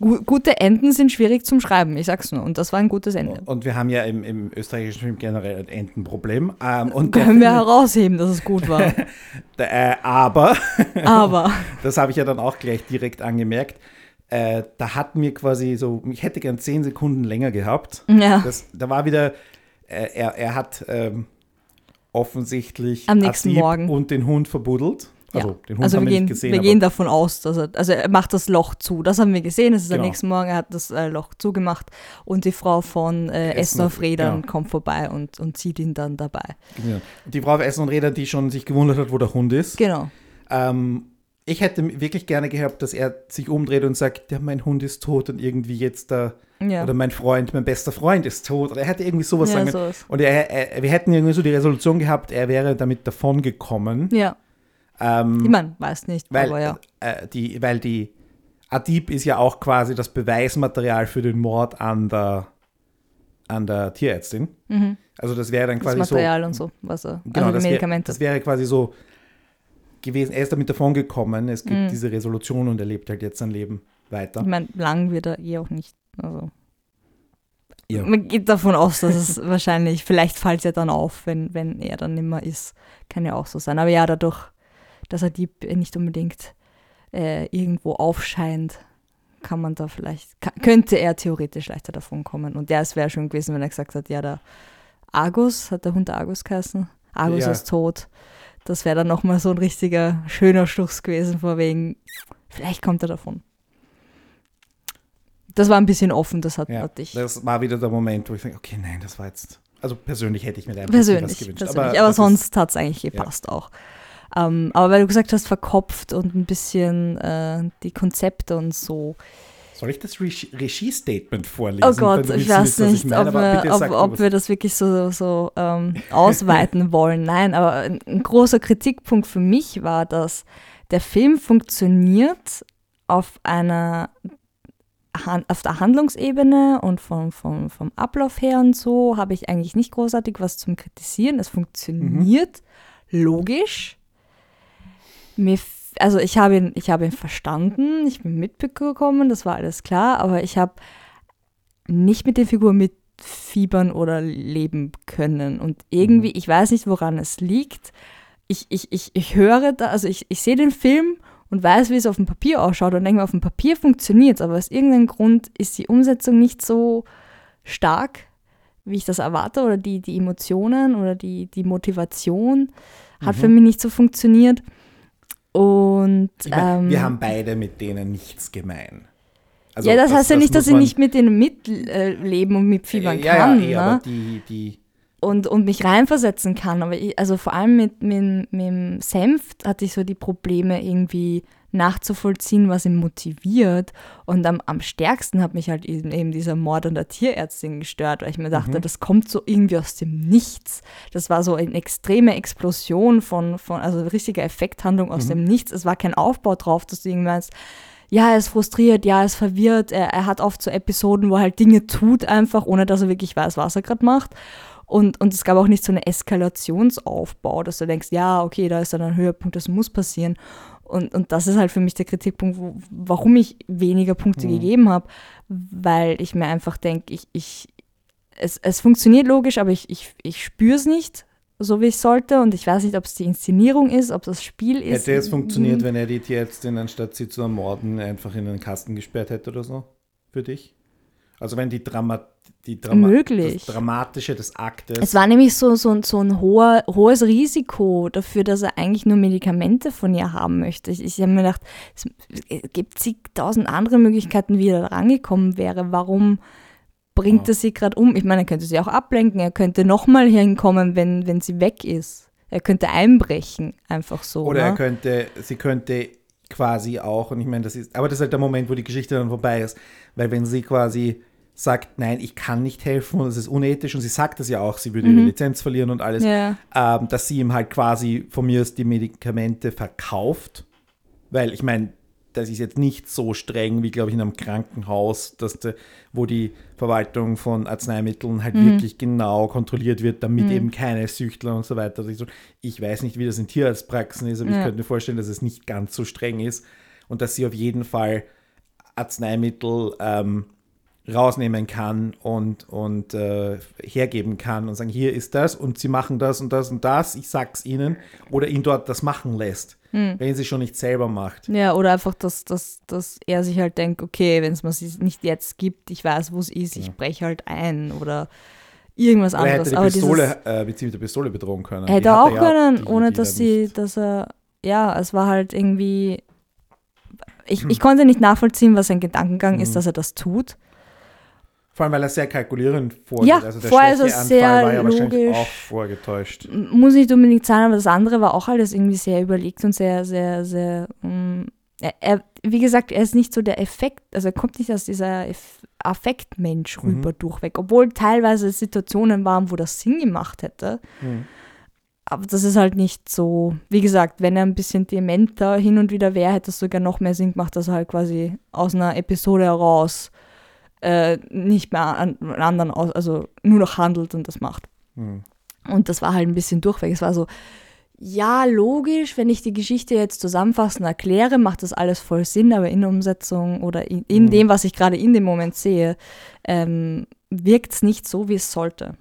gu gute Enden sind schwierig zum Schreiben, ich sag's nur. Und das war ein gutes Ende. Und wir haben ja im, im österreichischen Film generell ein Entenproblem. Ähm, und Können wir herausheben, dass es gut war. äh, aber, Aber, das habe ich ja dann auch gleich direkt angemerkt, äh, da hat mir quasi so, ich hätte gern zehn Sekunden länger gehabt. ja, Das, da war wieder, äh, er, er hat ähm, offensichtlich Am nächsten Adib Morgen. und den Hund verbuddelt. Also ja. den Hund also haben wir, gehen, nicht gesehen. wir gehen davon aus, dass er, also er macht das Loch zu. Das haben wir gesehen, es ist am Genau. nächsten Morgen, er hat das äh, Loch zugemacht und die Frau von äh, Essen Essen auf- Rädern genau. kommt vorbei und, und zieht ihn dann dabei. Genau. Die Frau auf Essen und Rädern, die schon sich gewundert hat, wo der Hund ist. Genau. Ähm, ich hätte wirklich gerne gehabt, dass er sich umdreht und sagt, ja, mein Hund ist tot und irgendwie jetzt da, Ja. oder mein Freund, mein bester Freund ist tot. Oder er hätte irgendwie sowas ja, sagen. sowas. Und er, er, wir hätten irgendwie so die Resolution gehabt, er wäre damit davon gekommen. Ja, Ähm, ich meine, weiß nicht, weil, aber ja. äh, die, weil die Adib ist ja auch quasi das Beweismaterial für den Mord an der, an der Tierärztin. Mhm. Also das wäre dann Das quasi so. Material und so, was er, Genau, also das, die wär, Medikamente. das wäre quasi so gewesen. Er ist damit davon gekommen. Es gibt Mhm. diese Resolution und er lebt halt jetzt sein Leben weiter. ich meine, lang wird er eh auch nicht. Also. Ja. Man geht davon aus, dass es wahrscheinlich, vielleicht fällt es ja dann auf, wenn, wenn er dann nimmer ist. Kann ja auch so sein. Aber ja, dadurch, dass er die nicht unbedingt äh, irgendwo aufscheint, kann man da vielleicht, ka- könnte er theoretisch leichter davon kommen. Und ja, es wäre schon gewesen, wenn er gesagt hat, ja, der Argus, hat der Hund Argus geheißen? Argus Ja. ist tot. Das wäre dann nochmal so ein richtiger, schöner Schluss gewesen, vor wegen, vielleicht kommt er davon. Das war ein bisschen offen, das hat, Ja, hatte ich. das war wieder der Moment, wo ich denke, okay, nein, das war jetzt. Also persönlich hätte ich mir da bisschen was Persönlich, gewünscht. persönlich. Aber, das sonst hat es eigentlich gepasst auch. Ähm, aber weil du gesagt hast, verkopft und ein bisschen äh, die Konzepte und so. Soll ich das Regie- Regie-Statement vorlesen? Oh Gott, ich weiß nicht, meine? ob, wir, ob, ob wir das wirklich so, so ähm, ausweiten wollen. Nein, aber ein, ein großer Kritikpunkt für mich war, dass der Film funktioniert auf einer auf der Handlungsebene und vom, vom, vom Ablauf her und so habe ich eigentlich nicht großartig was zum Kritisieren. Es funktioniert logisch. Mir, also ich habe ihn, ich habe ihn verstanden, ich bin mitbekommen, das war alles klar, aber ich habe nicht mit den Figuren mitfiebern oder leben können. Und irgendwie, ich weiß nicht, woran es liegt. Ich, ich, ich, ich höre da, also ich, ich sehe den Film und weiß, wie es auf dem Papier ausschaut und denke mir, auf dem Papier funktioniert es, aber aus irgendeinem Grund ist die Umsetzung nicht so stark, wie ich das erwarte, oder die, die Emotionen oder die, die Motivation hat Mhm. für mich nicht so funktioniert. Und Ich mein, ähm, wir haben beide mit denen nichts gemein. Also ja, das, heißt ja nicht, dass ich nicht mit denen mitleben und mitfiebern ja, kann. Ja, eh, ne? aber die, die, und, und mich reinversetzen kann. Aber ich, also vor allem mit, mit, mit dem Senf hatte ich so die Probleme irgendwie nachzuvollziehen, was ihn motiviert. Und am, am stärksten hat mich halt eben, eben dieser Mord an der Tierärztin gestört, weil ich mir dachte, Mhm. das kommt so irgendwie aus dem Nichts. Das war so eine extreme Explosion von, von also richtige Effekthandlung aus Mhm. dem Nichts. Es war kein Aufbau drauf, dass du irgendwie meinst, ja, er ist frustriert, ja, er ist verwirrt, er, er hat oft so Episoden, wo er halt Dinge tut einfach, ohne dass er wirklich weiß, was er gerade macht. Und, und es gab auch nicht so einen Eskalationsaufbau, dass du denkst, ja, okay, da ist dann ein Höhepunkt, das muss passieren. Und, und das ist halt für mich der Kritikpunkt, wo, warum ich weniger Punkte Mhm. gegeben habe, weil ich mir einfach denke, ich, ich, es, es funktioniert logisch, aber ich, ich, ich spüre es nicht, so wie ich sollte. Und ich weiß nicht, ob es die Inszenierung ist, ob das Spiel ist. hätte es funktioniert, wenn er die Tierärztin, anstatt sie zu ermorden, einfach in einen Kasten gesperrt hätte oder so? Für dich? Also wenn die, Drama, die Drama das Dramatische des Aktes. Es war nämlich so, so, so ein hoher, hohes Risiko dafür, dass er eigentlich nur Medikamente von ihr haben möchte. Ich, ich habe mir gedacht, es gibt zigtausend andere Möglichkeiten, wie er da rangekommen wäre. Warum bringt Ja. er sie gerade um? Ich meine, er könnte sie auch ablenken. Er könnte nochmal hinkommen, wenn, wenn sie weg ist. Er könnte einbrechen, einfach so. Oder er ne? könnte, sie könnte quasi auch, und ich meine, das ist, aber das ist halt der Moment, wo die Geschichte dann vorbei ist. Weil wenn sie quasi sagt, nein, ich kann nicht helfen und es ist unethisch und sie sagt das ja auch, sie würde ihre Lizenz verlieren und alles, Ja. ähm, dass sie ihm halt quasi von mir aus die Medikamente verkauft. Weil ich meine, das ist jetzt nicht so streng wie, glaube ich, in einem Krankenhaus, dass de, wo die Verwaltung von Arzneimitteln halt wirklich genau kontrolliert wird, damit eben keine Süchtler und so weiter. Also ich, so, ich weiß nicht, wie das in Tierarztpraxen ist, aber ich Ja. könnte mir vorstellen, dass es nicht ganz so streng ist und dass sie auf jeden Fall Arzneimittel ähm, rausnehmen kann und, und äh, hergeben kann und sagen, hier ist das und sie machen das und das und das, ich sag's ihnen, oder ihn dort das machen lässt, wenn sie schon nicht selber macht. Ja, oder einfach, dass, dass, dass er sich halt denkt, okay, wenn es mir nicht jetzt gibt, ich weiß, wo es ist, ich breche halt ein oder irgendwas Oder er anderes. hätte die Aber dieses, Pistole, äh, beziehungsweise mit der Pistole bedrohen können. Die hätte hat er auch ja, können, die- ohne die dass da sie, nicht- dass er, ja, es war halt irgendwie, ich, ich konnte nicht nachvollziehen, was sein Gedankengang Mhm. ist, dass er das tut. Vor allem, weil er sehr kalkulierend vorgeht. Ja, also der vorher ist er Schwächeanfall sehr war ja logisch. auch vorgetäuscht. Muss nicht unbedingt sein, aber das andere war auch alles irgendwie sehr überlegt und sehr, sehr, sehr, mm, er, er, wie gesagt, er ist nicht so der Effekt, also er kommt nicht aus dieser Eff- Affektmensch Mhm. rüber durchweg, obwohl teilweise Situationen waren, wo das Sinn gemacht hätte. Mhm. Aber das ist halt nicht so, wie gesagt, wenn er ein bisschen dementer hin und wieder wäre, hätte es sogar noch mehr Sinn gemacht, dass er halt quasi aus einer Episode heraus äh, nicht mehr an an anderen, aus, also nur noch handelt und das macht. Mhm. Und das war halt ein bisschen durchweg. Es war so, ja, logisch, wenn ich die Geschichte jetzt zusammenfassend erkläre, macht das alles voll Sinn, aber in der Umsetzung oder in, in Mhm. dem, was ich gerade in dem Moment sehe, ähm, wirkt es nicht so, wie es sollte.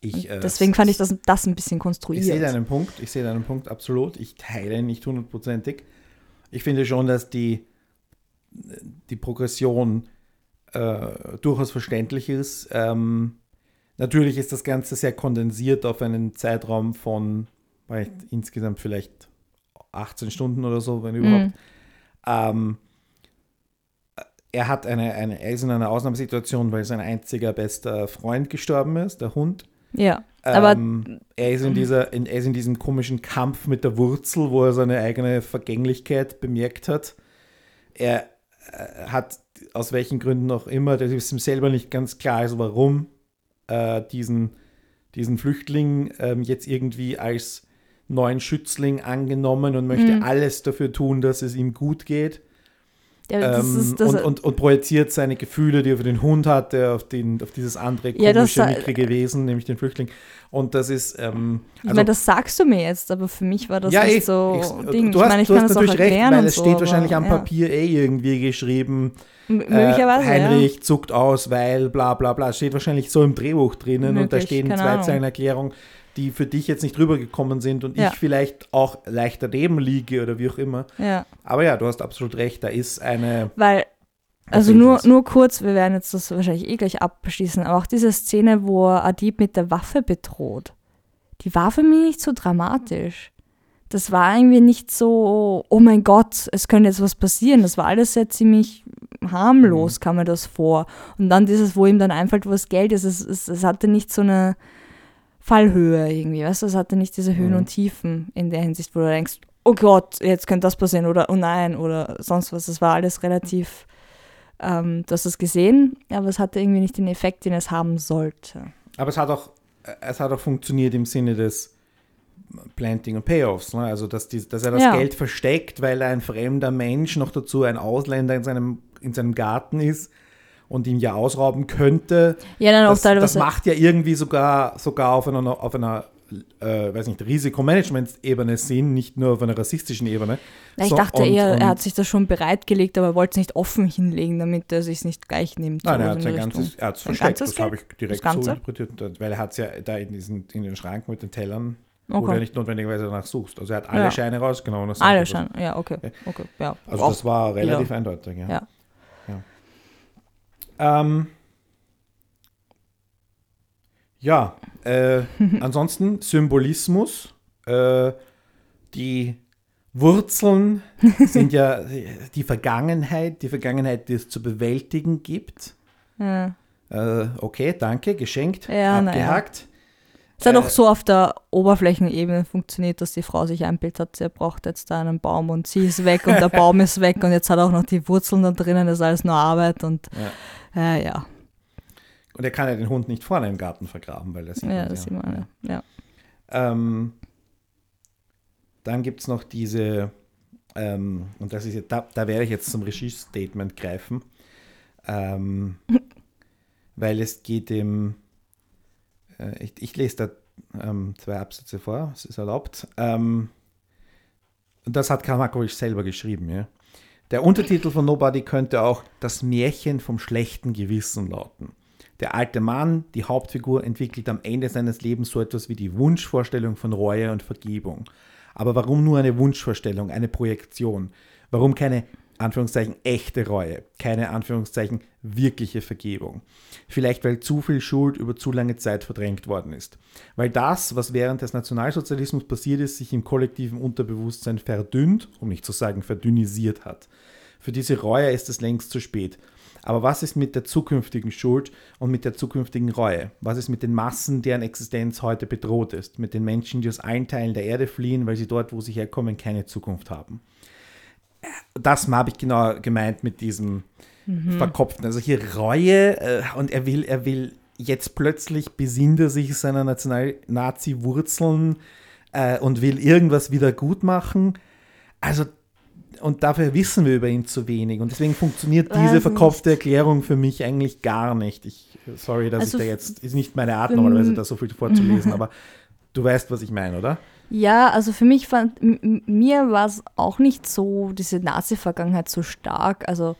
Ich, äh, Deswegen fand ich das, das ein bisschen konstruiert. Ich sehe deinen Punkt, ich sehe deinen Punkt absolut. Ich teile ihn nicht hundertprozentig. Ich finde schon, dass die, die Progression äh, durchaus verständlich ist. Ähm, natürlich ist das Ganze sehr kondensiert auf einen Zeitraum von vielleicht insgesamt vielleicht 18 Stunden oder so, wenn überhaupt. Ähm, er hat eine, eine, er ist in einer Ausnahmesituation, weil sein einziger bester Freund gestorben ist, der Hund. Ja, aber Ähm, er, ist in dieser, in, er ist in diesem komischen Kampf mit der Wurzel, wo er seine eigene Vergänglichkeit bemerkt hat. Er äh, hat aus welchen Gründen auch immer, das ist ihm selber nicht ganz klar, ist, warum äh, diesen, diesen Flüchtling ähm, jetzt irgendwie als neuen Schützling angenommen und möchte Mhm. alles dafür tun, dass es ihm gut geht. ja, das Ähm, ist, das, und, und, und projiziert seine Gefühle, die er für den Hund hatte, auf, den, auf dieses andere Ja, komische, sa- mickrige Wesen, nämlich den Flüchtling. Und das ist, ähm, ich meine, das sagst du mir jetzt, aber für mich war das ja, nicht eh, so ich, Ding. Du ich hast, meine, ich du kann hast das auch natürlich recht, erklären weil es so, steht aber, wahrscheinlich am ja. Papier eh irgendwie geschrieben, M äh, möglicherweise, Heinrich zuckt aus, weil bla bla bla. Steht wahrscheinlich so im Drehbuch drinnen und da Möglich, stehen zwei. Zeilen Erklärung, die für dich jetzt nicht rübergekommen sind und Ja. ich vielleicht auch leicht daneben liege oder wie auch immer. ja. ja. Aber ja, du hast absolut recht, da ist eine Weil, also nur, nur kurz, wir werden jetzt das wahrscheinlich eh gleich abschließen, aber auch diese Szene, wo Adib mit der Waffe bedroht, die war für mich nicht so dramatisch. Das war irgendwie nicht so, oh mein Gott, es könnte jetzt was passieren. Das war alles sehr ziemlich harmlos, kam mir das vor. Und dann dieses, wo ihm dann einfällt, wo das Geld ist, es, es, es hatte nicht so eine Fallhöhe irgendwie, weißt du, es hatte nicht diese Höhen Mhm. und Tiefen in der Hinsicht, wo du denkst, oh Gott, jetzt könnte das passieren oder oh nein oder sonst was. Es war alles relativ, ähm, du hast es gesehen, aber es hatte irgendwie nicht den Effekt, den es haben sollte. Aber es hat auch, es hat auch funktioniert im Sinne des Planting und Payoffs. Ne? Also, dass, die, dass er das Ja. Geld versteckt, weil ein fremder Mensch, noch dazu ein Ausländer in seinem, in seinem Garten ist und ihn ja ausrauben könnte. Ja, dann auch Das, das macht ja irgendwie sogar, sogar auf einer, auf einer äh, weiß nicht, Risikomanagement-Ebene Sinn, nicht nur auf einer rassistischen Ebene. Ja, ich So, dachte und- eher, und- er hat sich das schon bereitgelegt, aber er wollte es nicht offen hinlegen, damit er sich nicht gleich nimmt. Nein, er hat sein ganzes, er hat es Sein versteckt, ganzes das habe ich direkt so interpretiert, weil er hat es ja da in, diesen, in den Schrank mit den Tellern, wo du ja Okay. nicht notwendigerweise danach suchst. Also er hat alle Ja. Scheine rausgenommen. Alle schon, ja, okay. Okay. ja. Also Auch- das war relativ wieder. eindeutig, ja. Ja. Ja. Ähm, Ja, äh, ansonsten Symbolismus. Äh, die Wurzeln sind ja die Vergangenheit, die Vergangenheit, die es zu bewältigen gibt. Ja. Äh, okay, danke, geschenkt, Ja, ja. abgehakt. Es hat Äh, auch so auf der Oberflächenebene funktioniert, dass die Frau sich einbildet hat, sie braucht jetzt da einen Baum und sie ist weg und der Baum ist weg und jetzt hat er auch noch die Wurzeln da drinnen, das ist alles nur Arbeit und Ja. äh, ja, Und er kann ja den Hund nicht vorne im Garten vergraben, weil das sieht ja, man das sieht man, ja. ja. Ähm, dann gibt es noch diese, ähm, und das ist jetzt, da, da werde ich jetzt zum Regie-Statement greifen, ähm, weil es geht im, äh, ich, ich lese da ähm, zwei Absätze vor, es ist erlaubt. Ähm, das hat Karl Markovic selber geschrieben, ja. Der Untertitel von Nobody könnte auch Das Märchen vom schlechten Gewissen lauten. Der alte Mann, die Hauptfigur, entwickelt am Ende seines Lebens so etwas wie die Wunschvorstellung von Reue und Vergebung. Aber warum nur eine Wunschvorstellung, eine Projektion? Warum keine Anführungszeichen echte Reue, keine Anführungszeichen wirkliche Vergebung? Vielleicht weil zu viel Schuld über zu lange Zeit verdrängt worden ist. Weil das, was während des Nationalsozialismus passiert ist, sich im kollektiven Unterbewusstsein verdünnt, um nicht zu sagen verdünnisiert hat. Für diese Reue ist es längst zu spät. Aber was ist mit der zukünftigen Schuld und mit der zukünftigen Reue? Was ist mit den Massen, deren Existenz heute bedroht ist? Mit den Menschen, die aus allen Teilen der Erde fliehen, weil sie dort, wo sie herkommen, keine Zukunft haben? Das habe ich genau gemeint mit diesem Verkopften. Also hier Reue äh, und er will, er will jetzt plötzlich besinnt er sich seiner National-Nazi-Wurzeln äh, und will irgendwas wieder gut machen. Also und dafür wissen wir über ihn zu wenig. Und deswegen funktioniert Weiß diese nicht. verkopfte Erklärung für mich eigentlich gar nicht. Ich, sorry, dass Also ich da jetzt, ist nicht meine Art normalerweise, da so viel vorzulesen, aber du weißt, was ich meine, oder? Ja, also für mich fand, mir war es auch nicht so, diese Nazi-Vergangenheit so stark. Also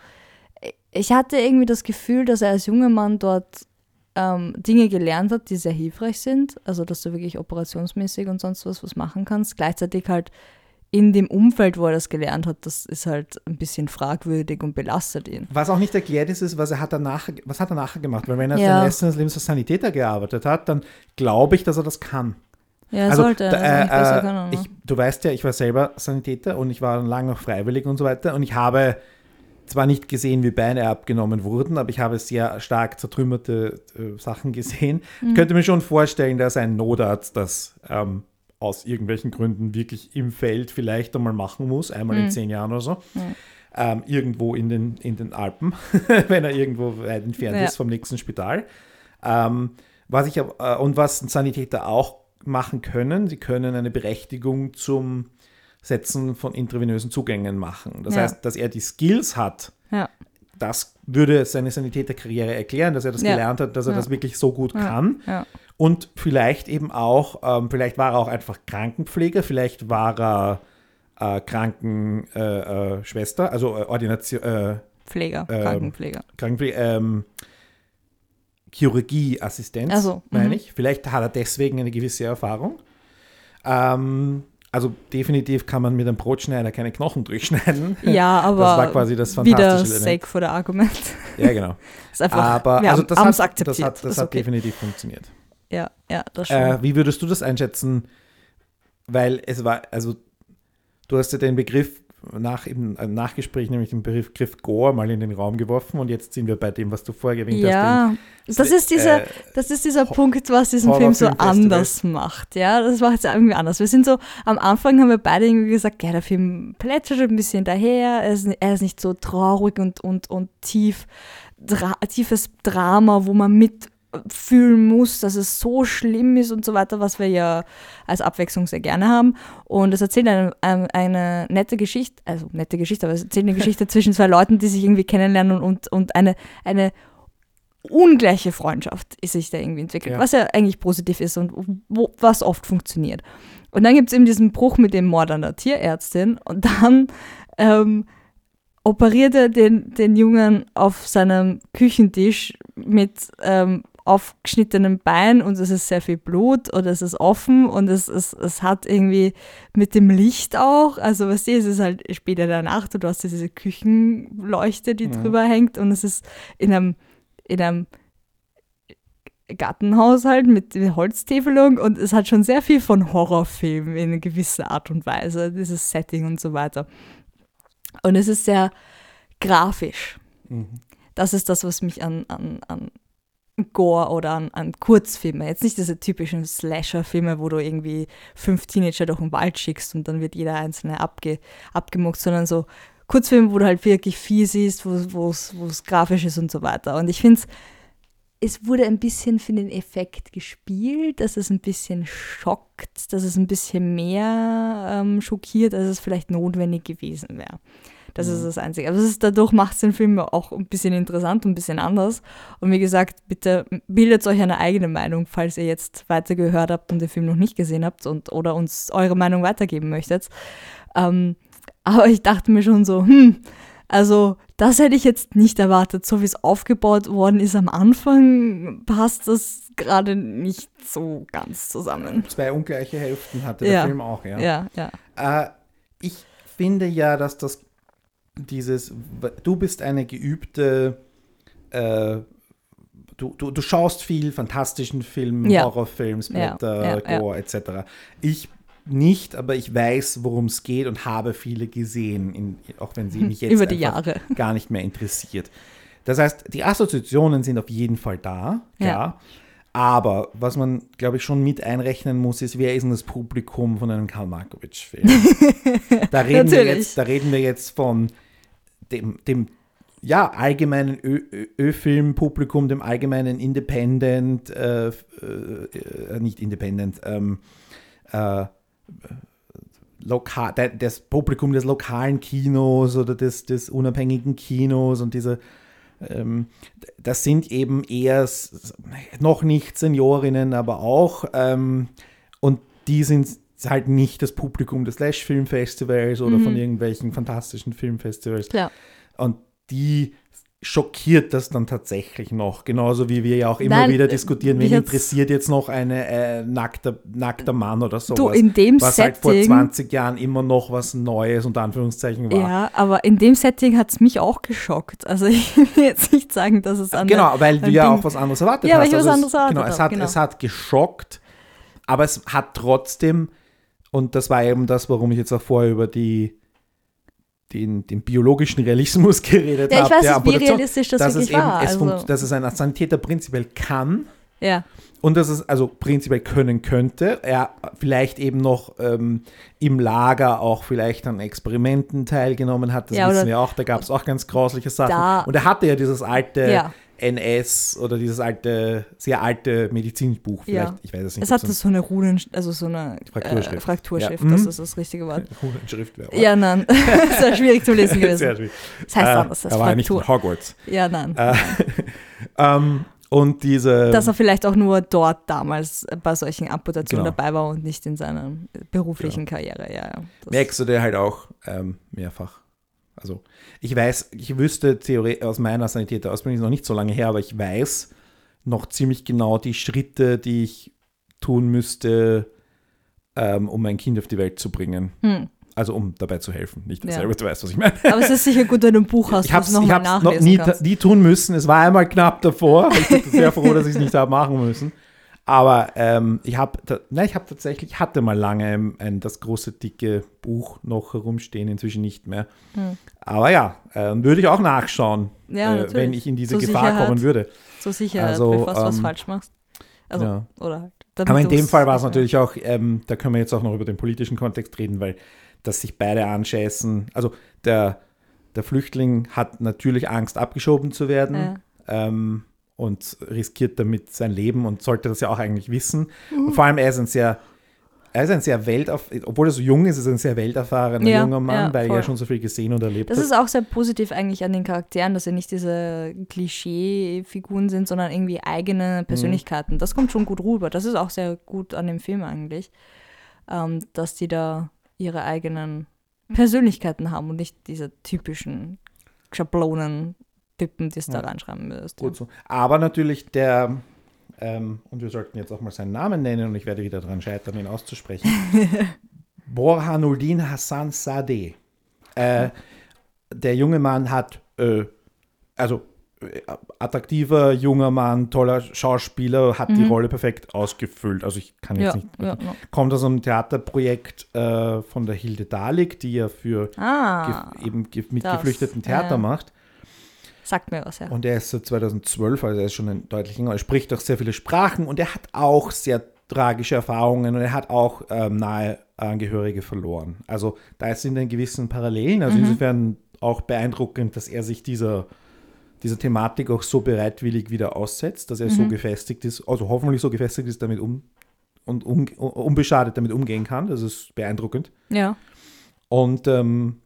äh, ich hatte irgendwie das Gefühl, dass er als junger Mann dort ähm, Dinge gelernt hat, die sehr hilfreich sind. Also dass du wirklich operationsmäßig und sonst was was machen kannst. Gleichzeitig halt in dem Umfeld, wo er das gelernt hat, das ist halt ein bisschen fragwürdig und belastet ihn. Was auch nicht erklärt ist, ist, was, er hat danach, was hat er nachher gemacht? Weil wenn er Ja. den Rest seines Lebens als Sanitäter gearbeitet hat, dann glaube ich, dass er das kann. Ja, Also, sollte. da, besser äh, können, ne? ich, du weißt ja, ich war selber Sanitäter und ich war lange noch freiwillig und so weiter. Und ich habe zwar nicht gesehen, wie Beine abgenommen wurden, aber ich habe sehr stark zertrümmerte äh, Sachen gesehen. Mhm. Ich könnte mir schon vorstellen, dass ein Notarzt das ähm, aus irgendwelchen Gründen wirklich im Feld vielleicht einmal machen muss, einmal in Mhm. zehn Jahren oder so. Mhm. Ähm, irgendwo in den, in den Alpen, wenn er irgendwo weit entfernt Ja. ist vom nächsten Spital. Ähm, was ich äh, und was ein Sanitäter auch machen können, sie können eine Berechtigung zum Setzen von intravenösen Zugängen machen. Das Ja. heißt, dass er die Skills hat, Ja. das würde seine Sanitäterkarriere erklären, dass er das Ja. gelernt hat, dass er das wirklich so gut kann. Und vielleicht eben auch, ähm, vielleicht war er auch einfach Krankenpfleger, vielleicht war er äh, Krankenschwester, äh, Schwester, also äh, Ordination, äh, Pfleger, Ähm, Krankenpfleger. Krankenpflege, ähm, Chirurgieassistenz, Ach so, meine mhm. ich. Vielleicht hat er deswegen eine gewisse Erfahrung. Ähm, also definitiv kann man mit einem Brotschneider keine Knochen durchschneiden. Ja, aber das war quasi das wieder. Sake for the Argument. Ja, genau. ist einfach, Aber wir also haben das hat, akzeptiert. das hat, das hat okay. definitiv funktioniert. Ja, ja, das schon. Äh, wie würdest du das einschätzen? Weil es war, also du hast ja den Begriff nach im äh, Nachgespräch nämlich den Begriff Gore mal in den Raum geworfen und jetzt sind wir bei dem, was du vorher erwähnt hast. ja, das ist dieser, äh, das ist dieser Ho- Punkt, was diesen Film so Horrorfilmfestival. anders macht. Ja, das macht es irgendwie anders. Wir sind so, am Anfang haben wir beide irgendwie gesagt, ja, der Film plätschert ein bisschen daher, er ist, er ist nicht so traurig und, und, und tief, dra tiefes Drama, wo man mitfühlen muss, dass es so schlimm ist und so weiter, was wir ja als Abwechslung sehr gerne haben. Und es erzählt eine, eine, eine nette Geschichte, also nette Geschichte, aber es erzählt eine Geschichte zwischen zwei Leuten, die sich irgendwie kennenlernen und, und eine, eine ungleiche Freundschaft ist sich da irgendwie entwickelt, Ja. was ja eigentlich positiv ist und wo, was oft funktioniert. Und dann gibt es eben diesen Bruch mit dem Mord an der Tierärztin und dann ähm, operiert er den, den Jungen auf seinem Küchentisch mit ähm, aufgeschnittenem Bein und es ist sehr viel Blut und es ist offen und es, es, es hat irgendwie mit dem Licht auch, also weißt du, es ist halt später in der Nacht und du hast diese Küchenleuchte, die Mhm. drüber hängt und es ist in einem, in einem Gartenhaushalt mit Holztäfelung und es hat schon sehr viel von Horrorfilm in gewisser Art und Weise, dieses Setting und so weiter. Und es ist sehr grafisch. Mhm. Das ist das, was mich an, an, an Gore oder an, an Kurzfilme, jetzt nicht diese typischen Slasher-Filme, wo du irgendwie fünf Teenager durch den Wald schickst und dann wird jeder einzelne abge, abgemuckt, sondern so Kurzfilme, wo du halt wirklich viel siehst, wo es grafisch ist und so weiter. Und ich finde es, es wurde ein bisschen für den Effekt gespielt, dass es ein bisschen schockt, dass es ein bisschen mehr ähm, schockiert, als es vielleicht notwendig gewesen wäre. Das ist mhm. das Einzige. Aber ist, dadurch macht es den Film auch ein bisschen interessant und ein bisschen anders. Und wie gesagt, bitte bildet euch eine eigene Meinung, falls ihr jetzt weiter gehört habt und den Film noch nicht gesehen habt und oder uns eure Meinung weitergeben möchtet. Ähm, aber ich dachte mir schon so, hm, also das hätte ich jetzt nicht erwartet. So wie es aufgebaut worden ist am Anfang, passt das gerade nicht so ganz zusammen. Zwei ungleiche Hälften hatte der Film auch, ja. Ja, ja. Äh, ich finde ja, dass das dieses, du bist eine geübte, äh, du, du, du schaust viel fantastischen Film, ja. Horrorfilm, Splatter, ja, ja, Gore etc. Ich nicht, aber ich weiß, worum es geht und habe viele gesehen, in, auch wenn sie mich jetzt Über die Jahre. gar nicht mehr interessiert. Das heißt, die Assoziationen sind auf jeden Fall da, ja. Aber was man, glaube ich, schon mit einrechnen muss, ist, wer ist denn das Publikum von einem Karl Markovic-Film? da, reden wir jetzt, da reden wir jetzt von dem, dem ja, allgemeinen Ö-Film-Publikum, dem allgemeinen Independent, äh, äh, nicht Independent, ähm, äh, lokal, das Publikum des lokalen Kinos oder des, des unabhängigen Kinos und diese, ähm, das sind eben eher noch nicht Seniorinnen, aber auch, ähm, und die sind halt nicht das Publikum des Slash Filmfestivals oder mhm. von irgendwelchen fantastischen Filmfestivals. Klar. Und die schockiert das dann tatsächlich noch. Genauso wie wir ja auch immer Nein, wieder diskutieren, wen interessiert jetzt noch ein äh, nackter, nackter Mann oder sowas. Du, in dem was Setting, halt vor 20 Jahren immer noch was Neues unter Anführungszeichen war. Ja, aber in dem Setting hat es mich auch geschockt. Also ich will jetzt nicht sagen, dass es an Genau, weil du ja auch was anderes erwartet ja, hast. Ja, weil ich also was anderes erwartet genau, es hat, genau. es hat geschockt, aber es hat trotzdem und das war eben das, warum ich jetzt auch vorher über die, den, den biologischen Realismus geredet habe. Ja, ich weiß nicht, wie realistisch das dass wirklich es eben, war. Es also. Dass es ein Sanitäter prinzipiell kann. Ja. Und dass es also prinzipiell können könnte. Er vielleicht eben noch ähm, im Lager auch vielleicht an Experimenten teilgenommen hat. Das ja, wissen wir auch. Da gab es auch ganz grausliche Sachen. Und er hatte ja dieses alte ja. NS oder dieses alte, sehr alte Medizinbuch vielleicht. Ja. Ich weiß es nicht. Es hatte so eine Runen, also so eine Frakturschrift. Äh, Frakturschrift, ja. das mhm. ist das richtige Wort. Runenschrift wäre. Ja, nein. sehr schwierig zu lesen gewesen. Sehr schwierig. Das heißt äh, anders. Das er war nicht Hogwarts. Ja, nein. Äh, ähm, und diese. Dass er vielleicht auch nur dort damals bei solchen Amputationen genau. dabei war und nicht in seiner beruflichen genau. Karriere. Ja, ja. Merkst du dir halt auch ähm, mehrfach. Also ich weiß, ich wüsste Theorie aus meiner Sanitäterausbildung ist noch nicht so lange her, aber ich weiß noch ziemlich genau die Schritte, die ich tun müsste, ähm, um mein Kind auf die Welt zu bringen. Hm. Also um dabei zu helfen. Nicht, dass ja. selber du weißt, was ich meine. Aber es ist sicher gut, wenn du ein Buch hast, ich habe es noch, nie, nie, tun müssen. Es war einmal knapp davor. Ich bin sehr froh, dass ich es nicht habe machen müssen. Aber ähm, ich habe, ich habe tatsächlich, hatte mal lange ein, ein, das große, dicke Buch noch herumstehen, inzwischen nicht mehr. Hm. Aber ja, äh, würde ich auch nachschauen, ja, äh, wenn ich in diese Zur Gefahr Sicherheit. kommen würde. Zur Sicherheit, also, bevor du ähm, was falsch machst. Also, ja. oder halt, Aber in dem Fall war es natürlich auch, ähm, da können wir jetzt auch noch über den politischen Kontext reden, weil dass sich beide anscheißen. Also der, der Flüchtling hat natürlich Angst, abgeschoben zu werden. Ja. Ähm, und riskiert damit sein Leben und sollte das ja auch eigentlich wissen. Mhm. Und vor allem, er ist ein sehr, er ist ein sehr weltauf, obwohl er so jung ist, ist er ein sehr welterfahrener ja, junger Mann, ja, weil er schon so viel gesehen und erlebt das hat. Das ist auch sehr positiv eigentlich an den Charakteren, dass sie nicht diese Klischee-Figuren sind, sondern irgendwie eigene mhm. Persönlichkeiten. Mhm. Das kommt schon gut rüber. Das ist auch sehr gut an dem Film eigentlich, ähm, dass die da ihre eigenen Persönlichkeiten haben und nicht diese typischen Schablonen Typen, die es da reinschreiben müsst. Gut so. Aber natürlich der, ähm, und wir sollten jetzt auch mal seinen Namen nennen und ich werde wieder daran scheitern, ihn auszusprechen. Borhanuddin Hassan Sadeh. Äh, der junge Mann hat, äh, also äh, attraktiver junger Mann, toller Schauspieler, hat die Rolle perfekt ausgefüllt. Also ich kann jetzt Mhm. Ja, nicht. ja, ja. Kommt aus einem Theaterprojekt äh, von der Hilde Dahlig, die ja für Ah, eben mit das, Geflüchteten Theater ja. macht. Sagt mir was, ja. Und er ist seit 2012, also er ist schon ein deutlich länger, er spricht auch sehr viele Sprachen und er hat auch sehr tragische Erfahrungen und er hat auch ähm, nahe Angehörige verloren. Also da sind dann gewissen Parallelen, also insofern auch beeindruckend, dass er sich dieser, dieser Thematik auch so bereitwillig wieder aussetzt, dass er so gefestigt ist, also hoffentlich so gefestigt ist, damit um und um, unbeschadet damit umgehen kann. Das ist beeindruckend. Ja. Und ähm,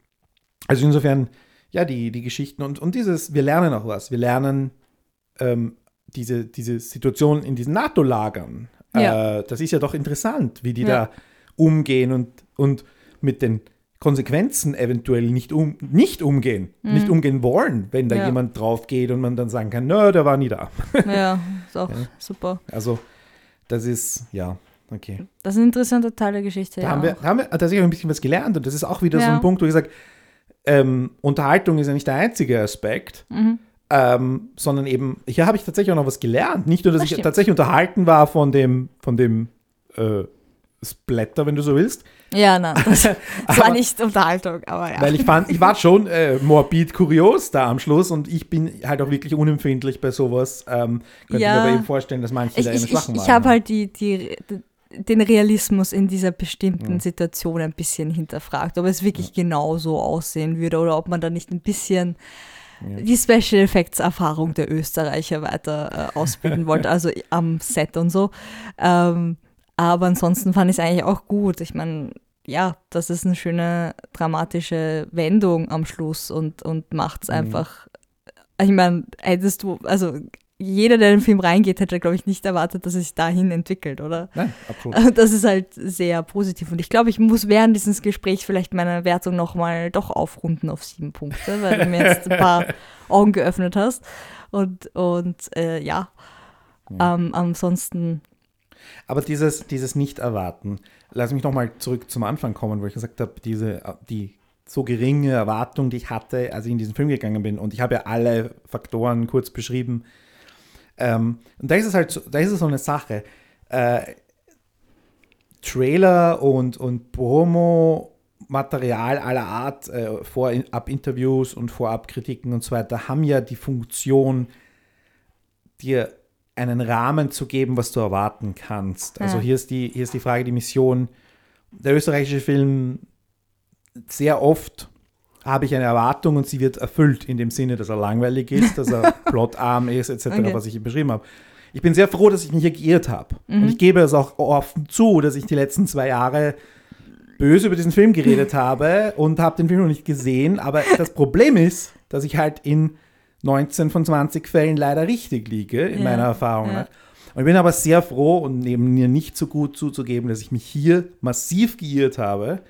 also insofern, ja, die, die Geschichten und, und dieses, wir lernen auch was. Wir lernen ähm, diese, diese Situation in diesen NATO-Lagern. Ja. Äh, das ist ja doch interessant, wie die Ja. da umgehen und, und mit den Konsequenzen eventuell nicht, um, nicht umgehen, nicht umgehen wollen, wenn da Mhm. Ja. jemand drauf geht und man dann sagen kann, nö, der war nie da. Ja, ist auch super. Also das ist, ja, okay. Das ist ein interessanter Teil der Geschichte. Da ja. haben wir, da haben wir tatsächlich ein bisschen was gelernt und das ist auch wieder so ein Punkt, wo ich sage, ähm, Unterhaltung ist ja nicht der einzige Aspekt, Mhm. ähm, sondern eben, hier habe ich tatsächlich auch noch was gelernt. Nicht nur, dass Das ich tatsächlich unterhalten war von dem, von dem äh, Splatter, wenn du so willst, Ja, nein, das, das war nicht Unterhaltung, aber ja. weil ich fand, ich war schon äh, morbid kurios da am Schluss und ich bin halt auch wirklich unempfindlich bei sowas. Ähm, könnte Ja. mir aber eben vorstellen, dass manche ich, da ich, ich, Schwachen ich waren. habe halt die, die, den Realismus in dieser bestimmten Mhm. Situation ein bisschen hinterfragt, ob es wirklich genau so aussehen würde oder ob man da nicht ein bisschen die Special Effects Erfahrung der Österreicher weiter äh, ausbilden wollte, also am Set und so. Ähm, aber ansonsten fand ich es eigentlich auch gut. Ich meine, ja, das ist eine schöne dramatische Wendung am Schluss und, und macht es Mhm. einfach. Ich meine, hättest du, also jeder, der in den Film reingeht, hätte, glaube ich, nicht erwartet, dass es sich dahin entwickelt, oder? Nein, absolut. Das ist halt sehr positiv. Und ich glaube, ich muss während dieses Gesprächs vielleicht meine Wertung nochmal doch aufrunden auf sieben Punkte, weil du mir jetzt ein paar Augen geöffnet hast. Und, und äh, ja, ähm, ansonsten, Aber dieses, dieses Nicht-Erwarten, lass mich nochmal zurück zum Anfang kommen, wo ich gesagt habe, diese, die so geringe Erwartung, die ich hatte, als ich in diesen Film gegangen bin. Und ich habe ja alle Faktoren kurz beschrieben. Ähm, und da ist es halt so, da ist es so eine Sache. Äh, Trailer und, und Promo-Material aller Art, äh, Vorab-Interviews und Vorab-Kritiken und so weiter, haben ja die Funktion, dir einen Rahmen zu geben, was du erwarten kannst. Also Ja. hier, ist die, hier ist die Frage, die Mission. Der österreichische Film, sehr oft habe ich eine Erwartung und sie wird erfüllt, in dem Sinne, dass er langweilig ist, dass er plotarm ist, etc., Okay. was ich beschrieben habe. Ich bin sehr froh, dass ich mich hier geirrt habe. Und ich gebe es auch offen zu, dass ich die letzten zwei Jahre böse über diesen Film geredet habe und habe den Film noch nicht gesehen. Aber das Problem ist, dass ich halt in 19 von 20 Fällen leider richtig liege, in Ja, meiner Erfahrung ja. Und ich bin aber sehr froh und neben mir nicht so gut zuzugeben, dass ich mich hier massiv geirrt habe.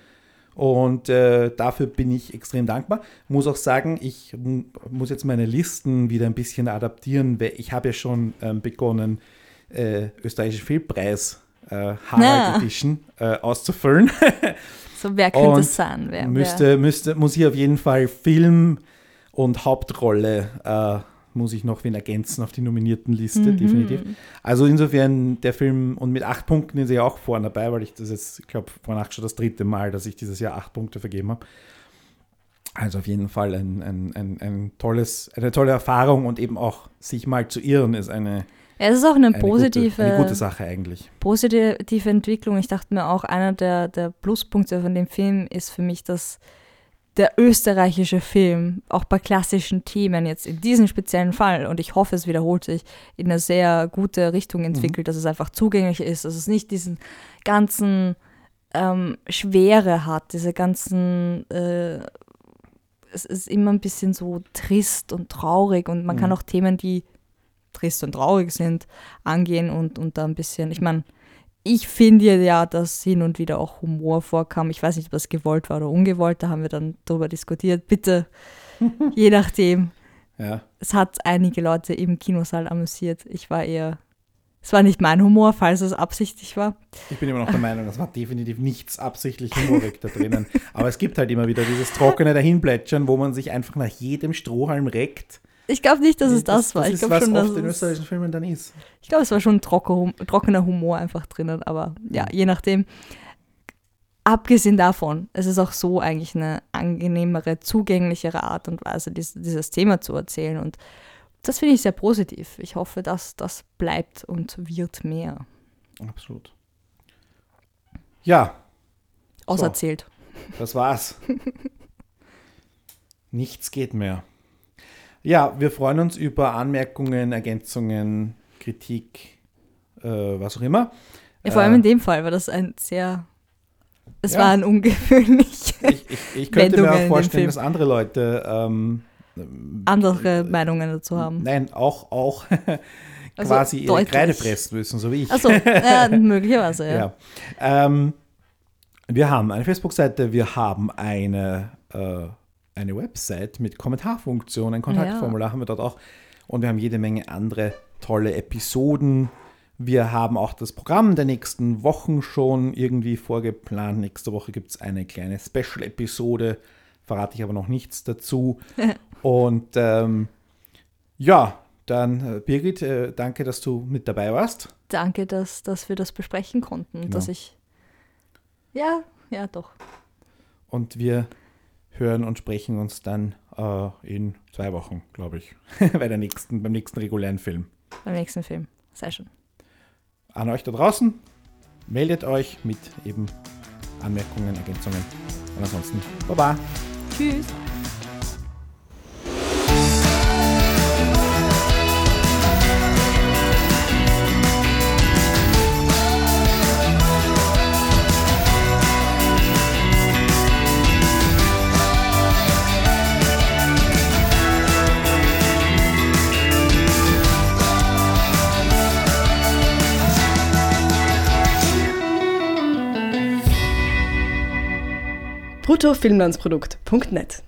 Und äh, dafür bin ich extrem dankbar. Muss auch sagen, ich muss jetzt meine Listen wieder ein bisschen adaptieren, weil ich habe ja schon ähm, begonnen, äh, österreichische Filmpreis äh, Harald Na. Edition äh, auszufüllen. so wer könnte Und es sein? Wer, müsste, müsste, muss hier auf jeden Fall Film und Hauptrolle äh, muss ich noch wen ergänzen auf die nominierten Liste, Mhm. definitiv. Also insofern der Film, und mit acht Punkten ist er ja auch vorne dabei, weil ich das jetzt, ich glaube, vorhin schon das dritte Mal, dass ich dieses Jahr acht Punkte vergeben habe. Also auf jeden Fall ein, ein, ein, ein tolles, eine tolle Erfahrung und eben auch sich mal zu irren ist eine. Ja, es ist auch eine, eine, positive, gute, eine gute Sache eigentlich. positive Entwicklung. Ich dachte mir auch, einer der, der Pluspunkte von dem Film ist für mich, dass der österreichische Film auch bei klassischen Themen jetzt in diesem speziellen Fall, und ich hoffe, es wiederholt sich, in eine sehr gute Richtung entwickelt, dass es einfach zugänglich ist, dass es nicht diesen ganzen ähm, Schwere hat, diese ganzen, äh, es ist immer ein bisschen so trist und traurig und man kann Mhm. auch Themen, die trist und traurig sind, angehen und, und da ein bisschen, ich meine, ich finde ja, dass hin und wieder auch Humor vorkam. Ich weiß nicht, ob das gewollt war oder ungewollt, da haben wir dann drüber diskutiert. Bitte, je nachdem. Ja. Es hat einige Leute im Kinosaal amüsiert. Ich war eher, es war nicht mein Humor, falls es absichtlich war. Ich bin immer noch der Meinung, das war definitiv nichts absichtlich humorig da drinnen. Aber es gibt halt immer wieder dieses trockene Dahinplätschern, wo man sich einfach nach jedem Strohhalm reckt Ich glaube nicht, dass es das, das war. Das ich glaube schon, dass oft in es, österreichischen Filmen dann ist. ich glaube, es war schon trocken, trockener Humor einfach drinnen, aber ja, je nachdem. Abgesehen davon, es ist auch so eigentlich eine angenehmere, zugänglichere Art und Weise, dies, dieses Thema zu erzählen. Und das finde ich sehr positiv. Ich hoffe, dass das bleibt und wird mehr Absolut. Ja, auserzählt. das war's. Nichts geht mehr. Ja, wir freuen uns über Anmerkungen, Ergänzungen, Kritik, äh, was auch immer. Ja, vor allem Äh, in dem Fall war das ein sehr. Es Ja. war ein ungewöhnlich Ich, ich, ich könnte mir Wendungen in auch vorstellen, dass andere Leute ähm, andere Meinungen dazu haben. Nein, auch, auch Also quasi ihre deutlich. Kreide fressen müssen, so wie ich. Achso, ja, möglicherweise, ja. Ja. Ähm, wir haben eine Facebook-Seite, wir haben eine, äh, eine Website mit Kommentarfunktion, ein Kontaktformular haben wir dort auch und wir haben jede Menge andere tolle Episoden. Wir haben auch das Programm der nächsten Wochen schon irgendwie vorgeplant. Nächste Woche gibt es eine kleine Special-Episode, verrate ich aber noch nichts dazu. und ähm, ja, dann äh, Birgit, äh, danke, dass du mit dabei warst. Danke, dass, dass wir das besprechen konnten. Genau. Dass ich. Ja, ja, doch. Und wir hören und sprechen uns dann äh, in zwei Wochen, glaube ich, bei der nächsten, beim nächsten regulären Film. Beim nächsten Film. Sehr schön. An euch da draußen, meldet euch mit eben Anmerkungen, Ergänzungen. Und ansonsten, Baba. Tschüss. bruttofilmlandsprodukt.net